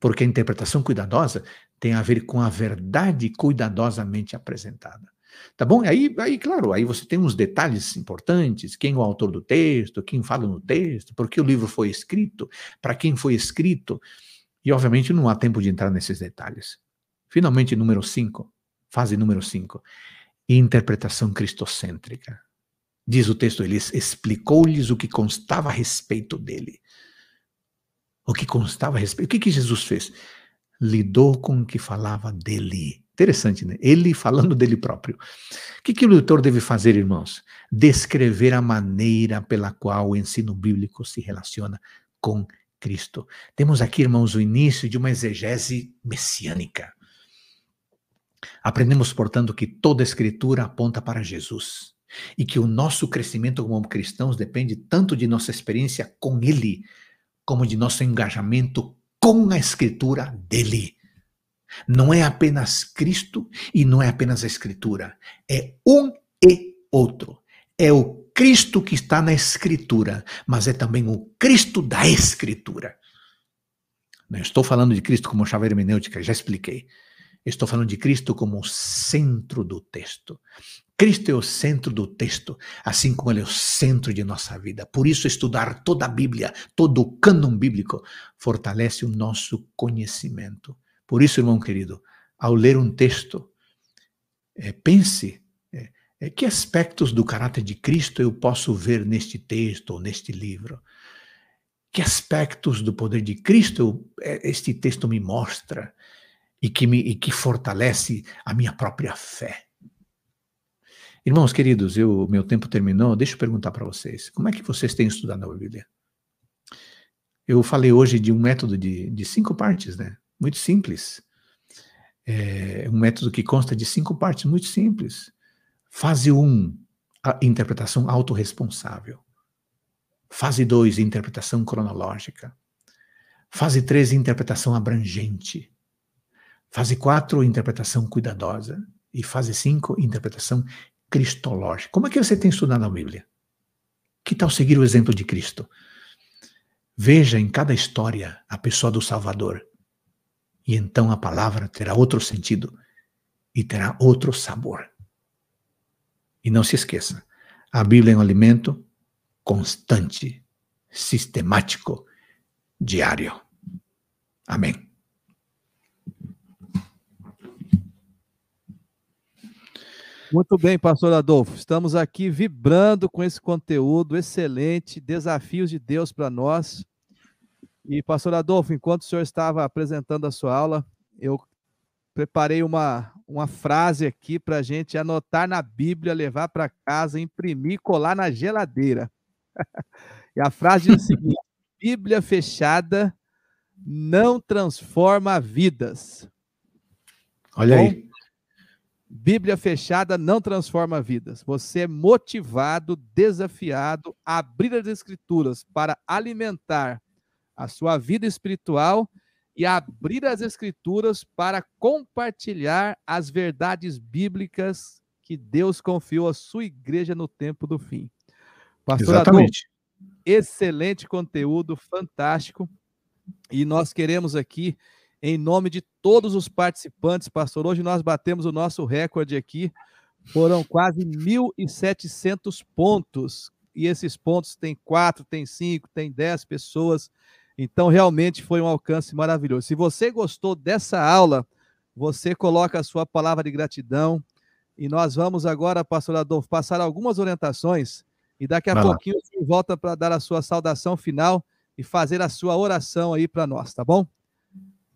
A: Porque a interpretação cuidadosa tem a ver com a verdade cuidadosamente apresentada. Tá bom? Aí, aí, claro, aí você tem uns detalhes importantes, quem é o autor do texto, quem fala no texto, por que o livro foi escrito, para quem foi escrito, e obviamente não há tempo de entrar nesses detalhes. Finalmente, número 5, fase número 5, interpretação cristocêntrica. Diz o texto, ele explicou-lhes o que constava a respeito dele. O que constava a respeito. O que, que Jesus fez? Lidou com o que falava dele. Interessante, né? Ele falando dele próprio. O que, que o leitor deve fazer, irmãos? Descrever a maneira pela qual o ensino bíblico se relaciona com Cristo. Temos aqui, irmãos, o início de uma exegese messiânica. Aprendemos, portanto, que toda escritura aponta para Jesus e que o nosso crescimento como cristãos depende tanto de nossa experiência com Ele, como de nosso engajamento com a Escritura dele. Não é apenas Cristo e não é apenas a Escritura, é um e outro. É o Cristo que está na Escritura, mas é também o Cristo da Escritura. Não estou falando de Cristo como chave hermenêutica, já expliquei. Estou falando de Cristo como o centro do texto. Cristo é o centro do texto, assim como ele é o centro de nossa vida. Por isso, estudar toda a Bíblia, todo o cânon bíblico, fortalece o nosso conhecimento. Por isso, irmão querido, ao ler um texto, é, pense é, é, que aspectos do caráter de Cristo eu posso ver neste texto ou neste livro. Que aspectos do poder de Cristo é, este texto me mostra e que, me, e que fortalece a minha própria fé. Irmãos queridos, o meu tempo terminou. Deixa eu perguntar para vocês: como é que vocês têm estudado a Bíblia? Eu falei hoje de um método de, de cinco partes, né? Muito simples. É um método que consta de cinco partes, muito simples. Fase 1, um, a interpretação autorresponsável. Fase 2, interpretação cronológica. Fase 3, interpretação abrangente. Fase 4, interpretação cuidadosa. E fase 5, interpretação cristológica. Como é que você tem estudado a Bíblia? Que tal seguir o exemplo de Cristo? Veja em cada história a pessoa do Salvador. E então a palavra terá outro sentido e terá outro sabor. E não se esqueça, a Bíblia é um alimento constante, sistemático, diário. Amém.
B: Muito bem, pastor Adolfo. Estamos aqui vibrando com esse conteúdo excelente, desafios de Deus para nós. E, pastor Adolfo, enquanto o senhor estava apresentando a sua aula, eu preparei uma, uma frase aqui para a gente anotar na Bíblia, levar para casa, imprimir e colar na geladeira. e a frase diz o seguinte: Bíblia fechada não transforma vidas.
A: Olha Bom, aí.
B: Bíblia fechada não transforma vidas. Você é motivado, desafiado a abrir as Escrituras para alimentar a sua vida espiritual e abrir as Escrituras para compartilhar as verdades bíblicas que Deus confiou à sua igreja no tempo do fim.
A: Pastor Exatamente.
B: Excelente conteúdo, fantástico. E nós queremos aqui em nome de todos os participantes, pastor. Hoje nós batemos o nosso recorde aqui, foram quase 1.700 pontos, e esses pontos tem quatro, tem cinco, tem dez pessoas, então realmente foi um alcance maravilhoso. Se você gostou dessa aula, você coloca a sua palavra de gratidão, e nós vamos agora, pastor Adolfo, passar algumas orientações, e daqui a Vai pouquinho lá. você volta para dar a sua saudação final e fazer a sua oração aí para nós, tá bom?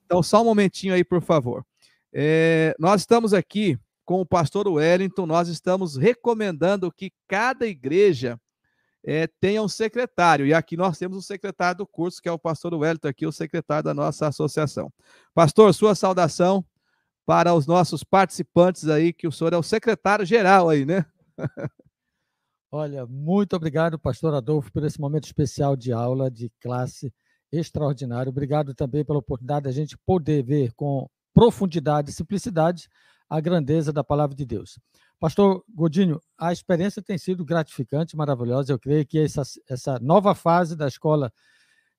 B: Então, só um momentinho aí, por favor. É, nós estamos aqui com o pastor Wellington, nós estamos recomendando que cada igreja é, tenha um secretário. E aqui nós temos o secretário do curso, que é o pastor Wellington, aqui, o secretário da nossa associação. Pastor, sua saudação para os nossos participantes aí, que o senhor é o secretário geral aí, né?
C: Olha, muito obrigado, pastor Adolfo, por esse momento especial de aula, de classe extraordinário. Obrigado também pela oportunidade de a gente poder ver com profundidade e simplicidade a grandeza da palavra de Deus. Pastor Godinho, a experiência tem sido gratificante, maravilhosa. Eu creio que essa, essa nova fase da escola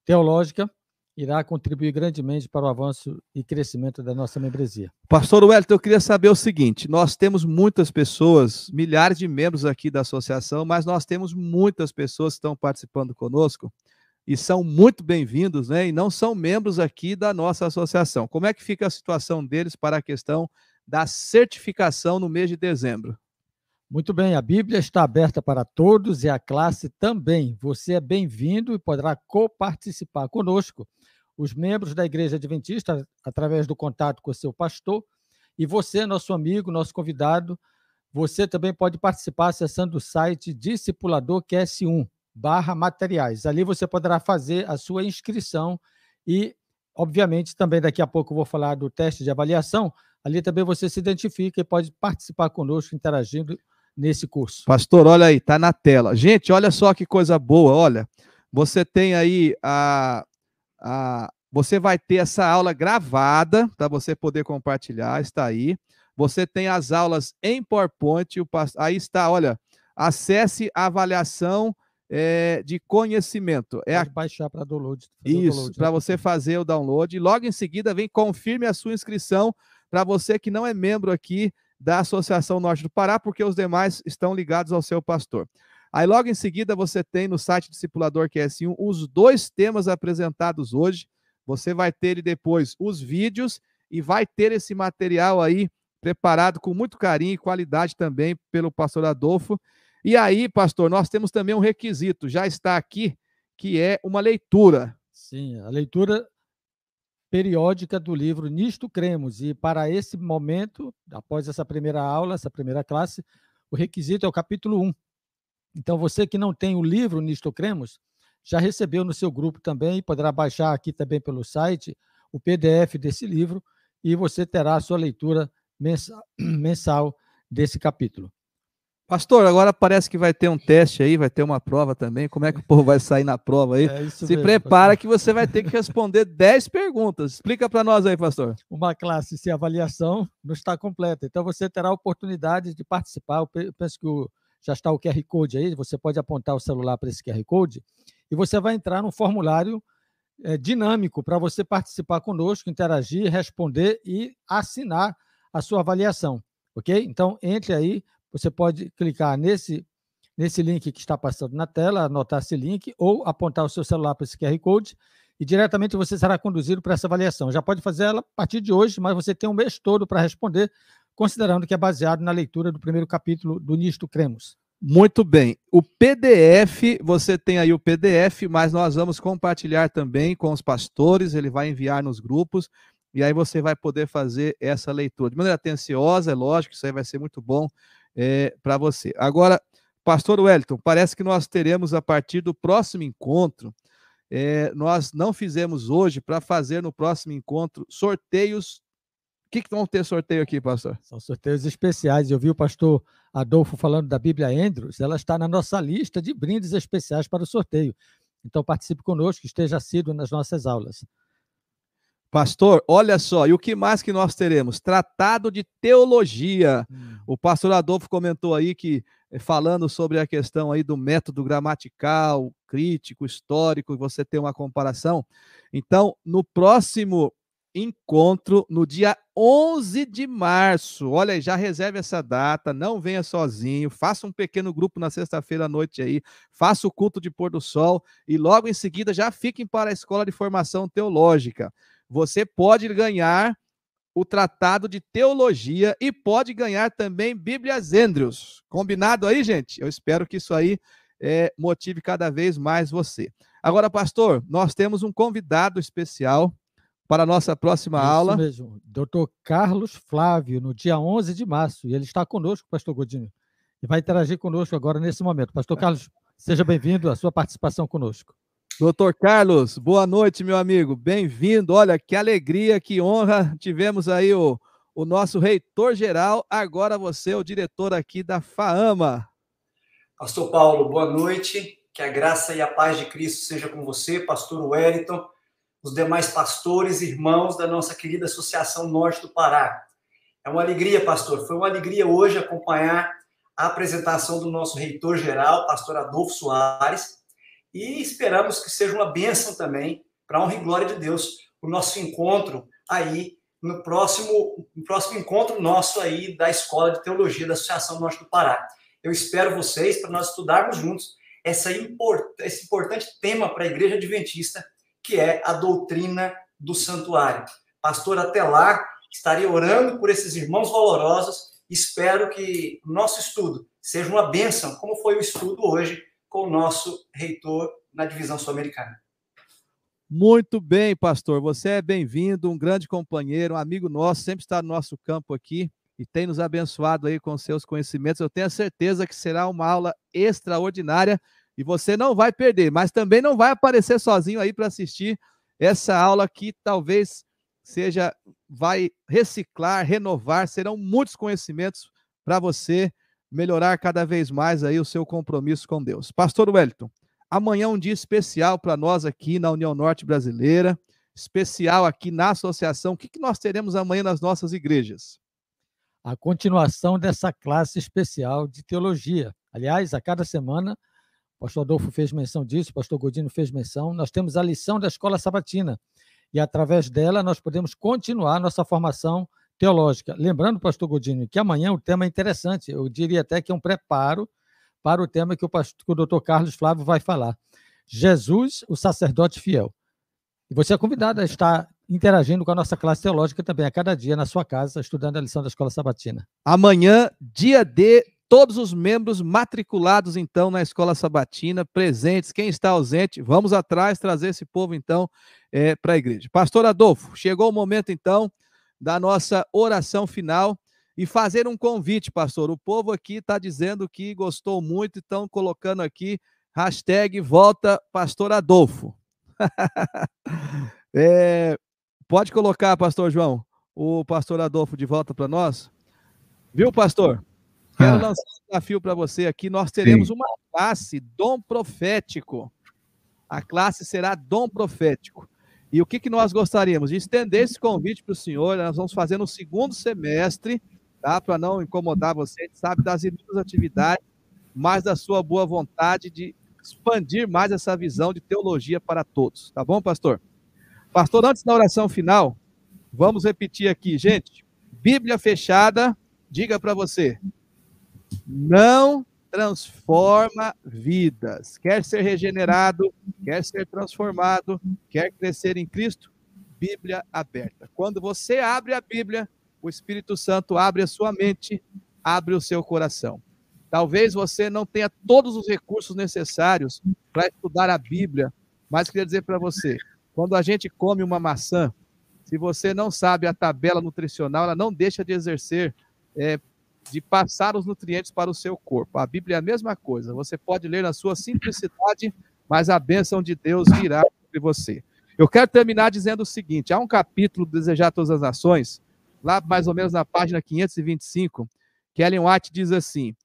C: teológica irá contribuir grandemente para o avanço e crescimento da nossa membresia.
B: Pastor Wellington, eu queria saber o seguinte: nós temos muitas pessoas, milhares de membros aqui da associação, mas nós temos muitas pessoas que estão participando conosco e são muito bem-vindos, né? E não são membros aqui da nossa associação. Como é que fica a situação deles para a questão da certificação no mês de dezembro?
C: Muito bem, a Bíblia está aberta para todos e a classe também. Você é bem-vindo e poderá coparticipar conosco. Os membros da Igreja Adventista, através do contato com o seu pastor, e você, nosso amigo, nosso convidado, você também pode participar acessando o site Discipulador QS1 barra materiais. Ali você poderá fazer a sua inscrição e, obviamente, também daqui a pouco eu vou falar do teste de avaliação. Ali também você se identifica e pode participar conosco, interagindo nesse curso.
B: Pastor, olha aí, tá na tela. Gente, olha só que coisa boa, olha. Você tem aí a, a você vai ter essa aula gravada para você poder compartilhar, está aí. Você tem as aulas em PowerPoint, aí está, olha, acesse a avaliação é, de conhecimento. É
C: Pode a... baixar para download.
B: Isso, para né? você fazer o download. E logo em seguida, vem confirme a sua inscrição para você que não é membro aqui da Associação Norte do Pará, porque os demais estão ligados ao seu pastor. Aí logo em seguida você tem no site Discipulador QS1 os dois temas apresentados hoje. Você vai ter depois os vídeos e vai ter esse material aí preparado com muito carinho e qualidade também pelo pastor Adolfo. E aí, pastor, nós temos também um requisito, já está aqui, que é uma leitura.
C: Sim, a leitura periódica do livro Nisto Cremos. E para esse momento, após essa primeira aula, essa primeira classe, o requisito é o capítulo 1. Então, você que não tem o livro Nisto Cremos, já recebeu no seu grupo também, poderá baixar aqui também pelo site o PDF desse livro e você terá a sua leitura mensal, desse capítulo.
B: Pastor, agora parece que vai ter um teste aí, vai ter uma prova também. Como é que o povo vai sair na prova aí? É Se mesmo, prepara pastor. que você vai ter que responder 10 perguntas. Explica para nós aí, pastor.
C: Uma classe sem avaliação não está completa. Então você terá a oportunidade de participar. Eu penso que o, já está o QR Code aí, você pode apontar o celular para esse QR Code e você vai entrar num formulário é, dinâmico para você participar conosco, interagir, responder e assinar a sua avaliação, ok? Então entre aí, você pode clicar nesse nesse link que está passando na tela, anotar esse link ou apontar o seu celular para esse QR Code e diretamente você será conduzido para essa avaliação. Já pode fazer ela a partir de hoje, mas você tem um mês todo para responder considerando que é baseado na leitura do primeiro capítulo do Nisto Cremos.
B: Muito bem. O PDF, você tem aí o PDF, mas nós vamos compartilhar também com os pastores, ele vai enviar nos grupos, e aí você vai poder fazer essa leitura. De maneira atenciosa, é lógico, isso aí vai ser muito bom é, para você. Agora, pastor Wellington, parece que nós teremos a partir do próximo encontro, é, nós não fizemos hoje para fazer no próximo encontro sorteios o que, que vão ter sorteio aqui, pastor?
C: São sorteios especiais. Eu vi o pastor Adolfo falando da Bíblia Andrews, ela está na nossa lista de brindes especiais para o sorteio. Então participe conosco, esteja assíduo nas nossas aulas.
B: Pastor, olha só, e o que mais que nós teremos? Tratado de teologia. Hum. O pastor Adolfo comentou aí que, eh, falando sobre a questão aí do método gramatical, crítico, histórico, você tem uma comparação. Então, no próximo encontro no dia 11 de março. Olha aí, já reserve essa data, não venha sozinho, faça um pequeno grupo na sexta-feira à noite aí, faça o culto de pôr do sol e logo em seguida já fiquem para a escola de formação teológica. Você pode ganhar o tratado de teologia e pode ganhar também Bíblia Andrews. Combinado aí, gente? Eu espero que isso aí é, motive cada vez mais você. Agora, pastor, nós temos um convidado especial para a nossa próxima Isso aula.
C: mesmo, doutor Carlos Flávio, no dia 11 de março, e ele está conosco, pastor Godinho, e vai interagir conosco agora nesse momento. Pastor Carlos, seja bem-vindo à sua participação conosco.
B: Doutor Carlos, boa noite, meu amigo, bem-vindo. Olha, que alegria, que honra. Tivemos aí o, o nosso reitor-geral, agora você é o diretor aqui da FAAMA.
H: Pastor Paulo, boa noite. Que a graça e a paz de Cristo seja com você, pastor Wellington os demais pastores irmãos da nossa querida Associação Norte do Pará. É uma alegria, pastor. Foi uma alegria hoje acompanhar a apresentação do nosso reitor geral, pastor Adolfo Soares, e esperamos que seja uma bênção também, para honra e glória de Deus, o nosso encontro aí no próximo, no próximo encontro nosso aí da Escola de Teologia da Associação Norte do Pará. Eu espero vocês para nós estudarmos juntos essa import, esse importante tema para a Igreja Adventista, que é a doutrina do santuário. Pastor, até lá, estarei orando por esses irmãos valorosos. Espero que o nosso estudo seja uma bênção, como foi o estudo hoje com o nosso reitor na divisão sul-americana.
B: Muito bem, pastor. Você é bem-vindo, um grande companheiro, um amigo nosso, sempre está no nosso campo aqui e tem nos abençoado aí com seus conhecimentos. Eu tenho a certeza que será uma aula extraordinária e você não vai perder, mas também não vai aparecer sozinho aí para assistir essa aula que talvez seja vai reciclar, renovar, serão muitos conhecimentos para você melhorar cada vez mais aí o seu compromisso com Deus. Pastor Wellington, amanhã é um dia especial para nós aqui na União Norte Brasileira, especial aqui na associação. O que, que nós teremos amanhã nas nossas igrejas?
C: A continuação dessa classe especial de teologia. Aliás, a cada semana o pastor Adolfo fez menção disso, o pastor Godino fez menção. Nós temos a lição da escola sabatina e, através dela, nós podemos continuar nossa formação teológica. Lembrando, pastor Godino, que amanhã o tema é interessante, eu diria até que é um preparo para o tema que o, pastor, que o doutor Carlos Flávio vai falar. Jesus, o sacerdote fiel. E você é convidado a estar interagindo com a nossa classe teológica também, a cada dia na sua casa, estudando a lição da escola sabatina.
B: Amanhã, dia de todos os membros matriculados, então, na Escola Sabatina, presentes. Quem está ausente, vamos atrás, trazer esse povo, então, é, para a igreja. Pastor Adolfo, chegou o momento, então, da nossa oração final e fazer um convite, pastor. O povo aqui está dizendo que gostou muito, estão colocando aqui Hashtag volta Pastor Adolfo. é, pode colocar, Pastor João, o Pastor Adolfo de volta para nós. Viu, pastor? Quero ah. lançar um desafio para você aqui. Nós teremos Sim. uma classe dom profético. A classe será dom profético. E o que, que nós gostaríamos? De estender esse convite para o senhor. Nós vamos fazer no segundo semestre, tá? Para não incomodar você. Sabe das inúmeras atividades, mas da sua boa vontade de expandir mais essa visão de teologia para todos. Tá bom, pastor? Pastor, antes da oração final, vamos repetir aqui, gente. Bíblia fechada, diga para você. Não transforma vidas. Quer ser regenerado, quer ser transformado, quer crescer em Cristo? Bíblia aberta. Quando você abre a Bíblia, o Espírito Santo abre a sua mente, abre o seu coração. Talvez você não tenha todos os recursos necessários para estudar a Bíblia, mas queria dizer para você, quando a gente come uma maçã, se você não sabe a tabela nutricional, ela não deixa de exercer é, de passar os nutrientes para o seu corpo. A Bíblia é a mesma coisa. Você pode ler na sua simplicidade, mas a bênção de Deus virá sobre você. Eu quero terminar dizendo o seguinte: há um capítulo do Desejar Todas as Nações, lá mais ou menos na página 525, que Ellen White diz assim: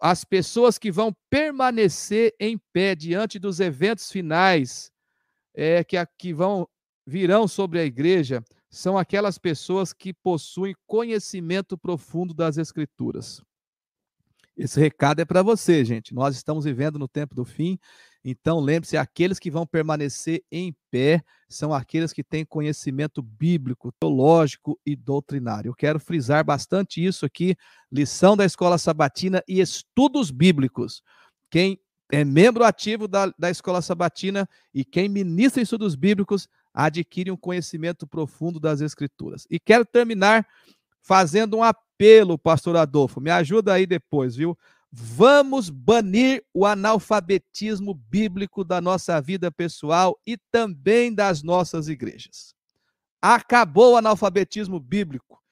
B: as pessoas que vão permanecer em pé diante dos eventos finais é, que, que vão virão sobre a igreja são aquelas pessoas que possuem conhecimento profundo das Escrituras. Esse recado é para você, gente. Nós estamos vivendo no tempo do fim, então lembre-se: aqueles que vão permanecer em pé são aqueles que têm conhecimento bíblico, teológico e doutrinário. Eu quero frisar bastante isso aqui: lição da escola sabatina e estudos bíblicos. Quem é membro ativo da, da escola sabatina e quem ministra estudos bíblicos adquire um conhecimento profundo das Escrituras. E quero terminar fazendo um apelo, pastor Adolfo. Me ajuda aí depois, viu? Vamos banir o analfabetismo bíblico da nossa vida pessoal e também das nossas igrejas. Acabou o analfabetismo bíblico.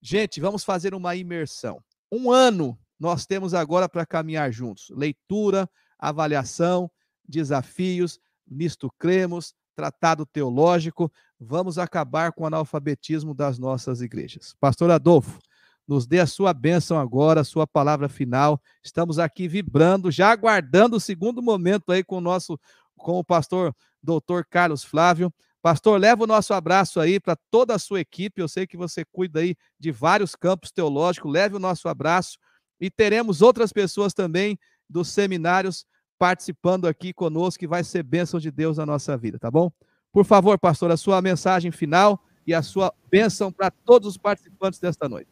B: Gente, vamos fazer uma imersão. Um ano nós temos agora para caminhar juntos. Leitura, avaliação, desafios, nisto cremos, tratado teológico, vamos acabar com o analfabetismo das nossas igrejas. Pastor Adolfo, nos dê a sua bênção agora, a sua palavra final. Estamos aqui vibrando, já aguardando o segundo momento aí com o nosso, com o pastor doutor Carlos Flávio. Pastor, leva o nosso abraço aí para toda a sua equipe. Eu sei que você cuida aí de vários campos teológicos. Leve o nosso abraço e teremos outras pessoas também dos seminários participando aqui conosco, que vai ser bênção de Deus na nossa vida, tá bom? Por favor, pastor, a sua mensagem final e a sua bênção para todos os participantes desta noite.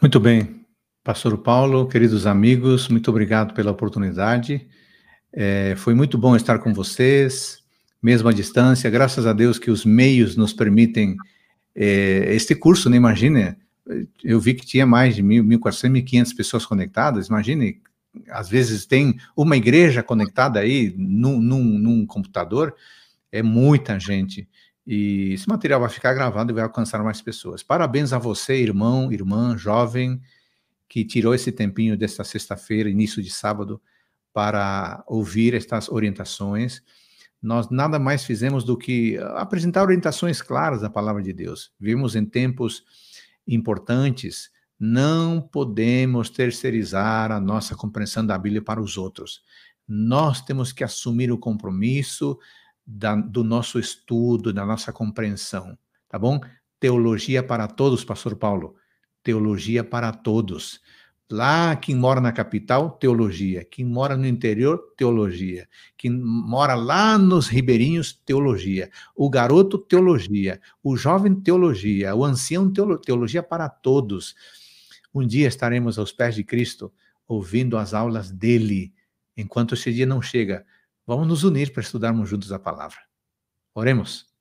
A: Muito bem. Pastor Paulo, queridos amigos, muito obrigado pela oportunidade. É, foi muito bom estar com vocês, mesmo à distância. Graças a Deus que os meios nos permitem é, este curso, né? Imagine, eu vi que tinha mais de 1.400, 1.500 pessoas conectadas. Imagine às vezes tem uma igreja conectada aí num, num, num, computador, é muita gente. E esse material vai ficar gravado e vai alcançar mais pessoas. Parabéns a você, irmão, irmã, jovem, que tirou esse tempinho desta sexta-feira, início de sábado, para ouvir estas orientações. Nós nada mais fizemos do que apresentar orientações claras da palavra de Deus. Vimos em tempos importantes não podemos terceirizar a nossa compreensão da Bíblia para os outros. Nós temos que assumir o compromisso da, do nosso estudo, da nossa compreensão, tá bom? Teologia para todos, Pastor Paulo. Teologia para todos. Lá, quem mora na capital, teologia. Quem mora no interior, teologia. Quem mora lá nos ribeirinhos, teologia. O garoto, teologia. O jovem, teologia. O ancião, teologia para todos. Um dia estaremos aos pés de Cristo, ouvindo as aulas dele. Enquanto esse dia não chega, vamos nos unir para estudarmos juntos a palavra. Oremos.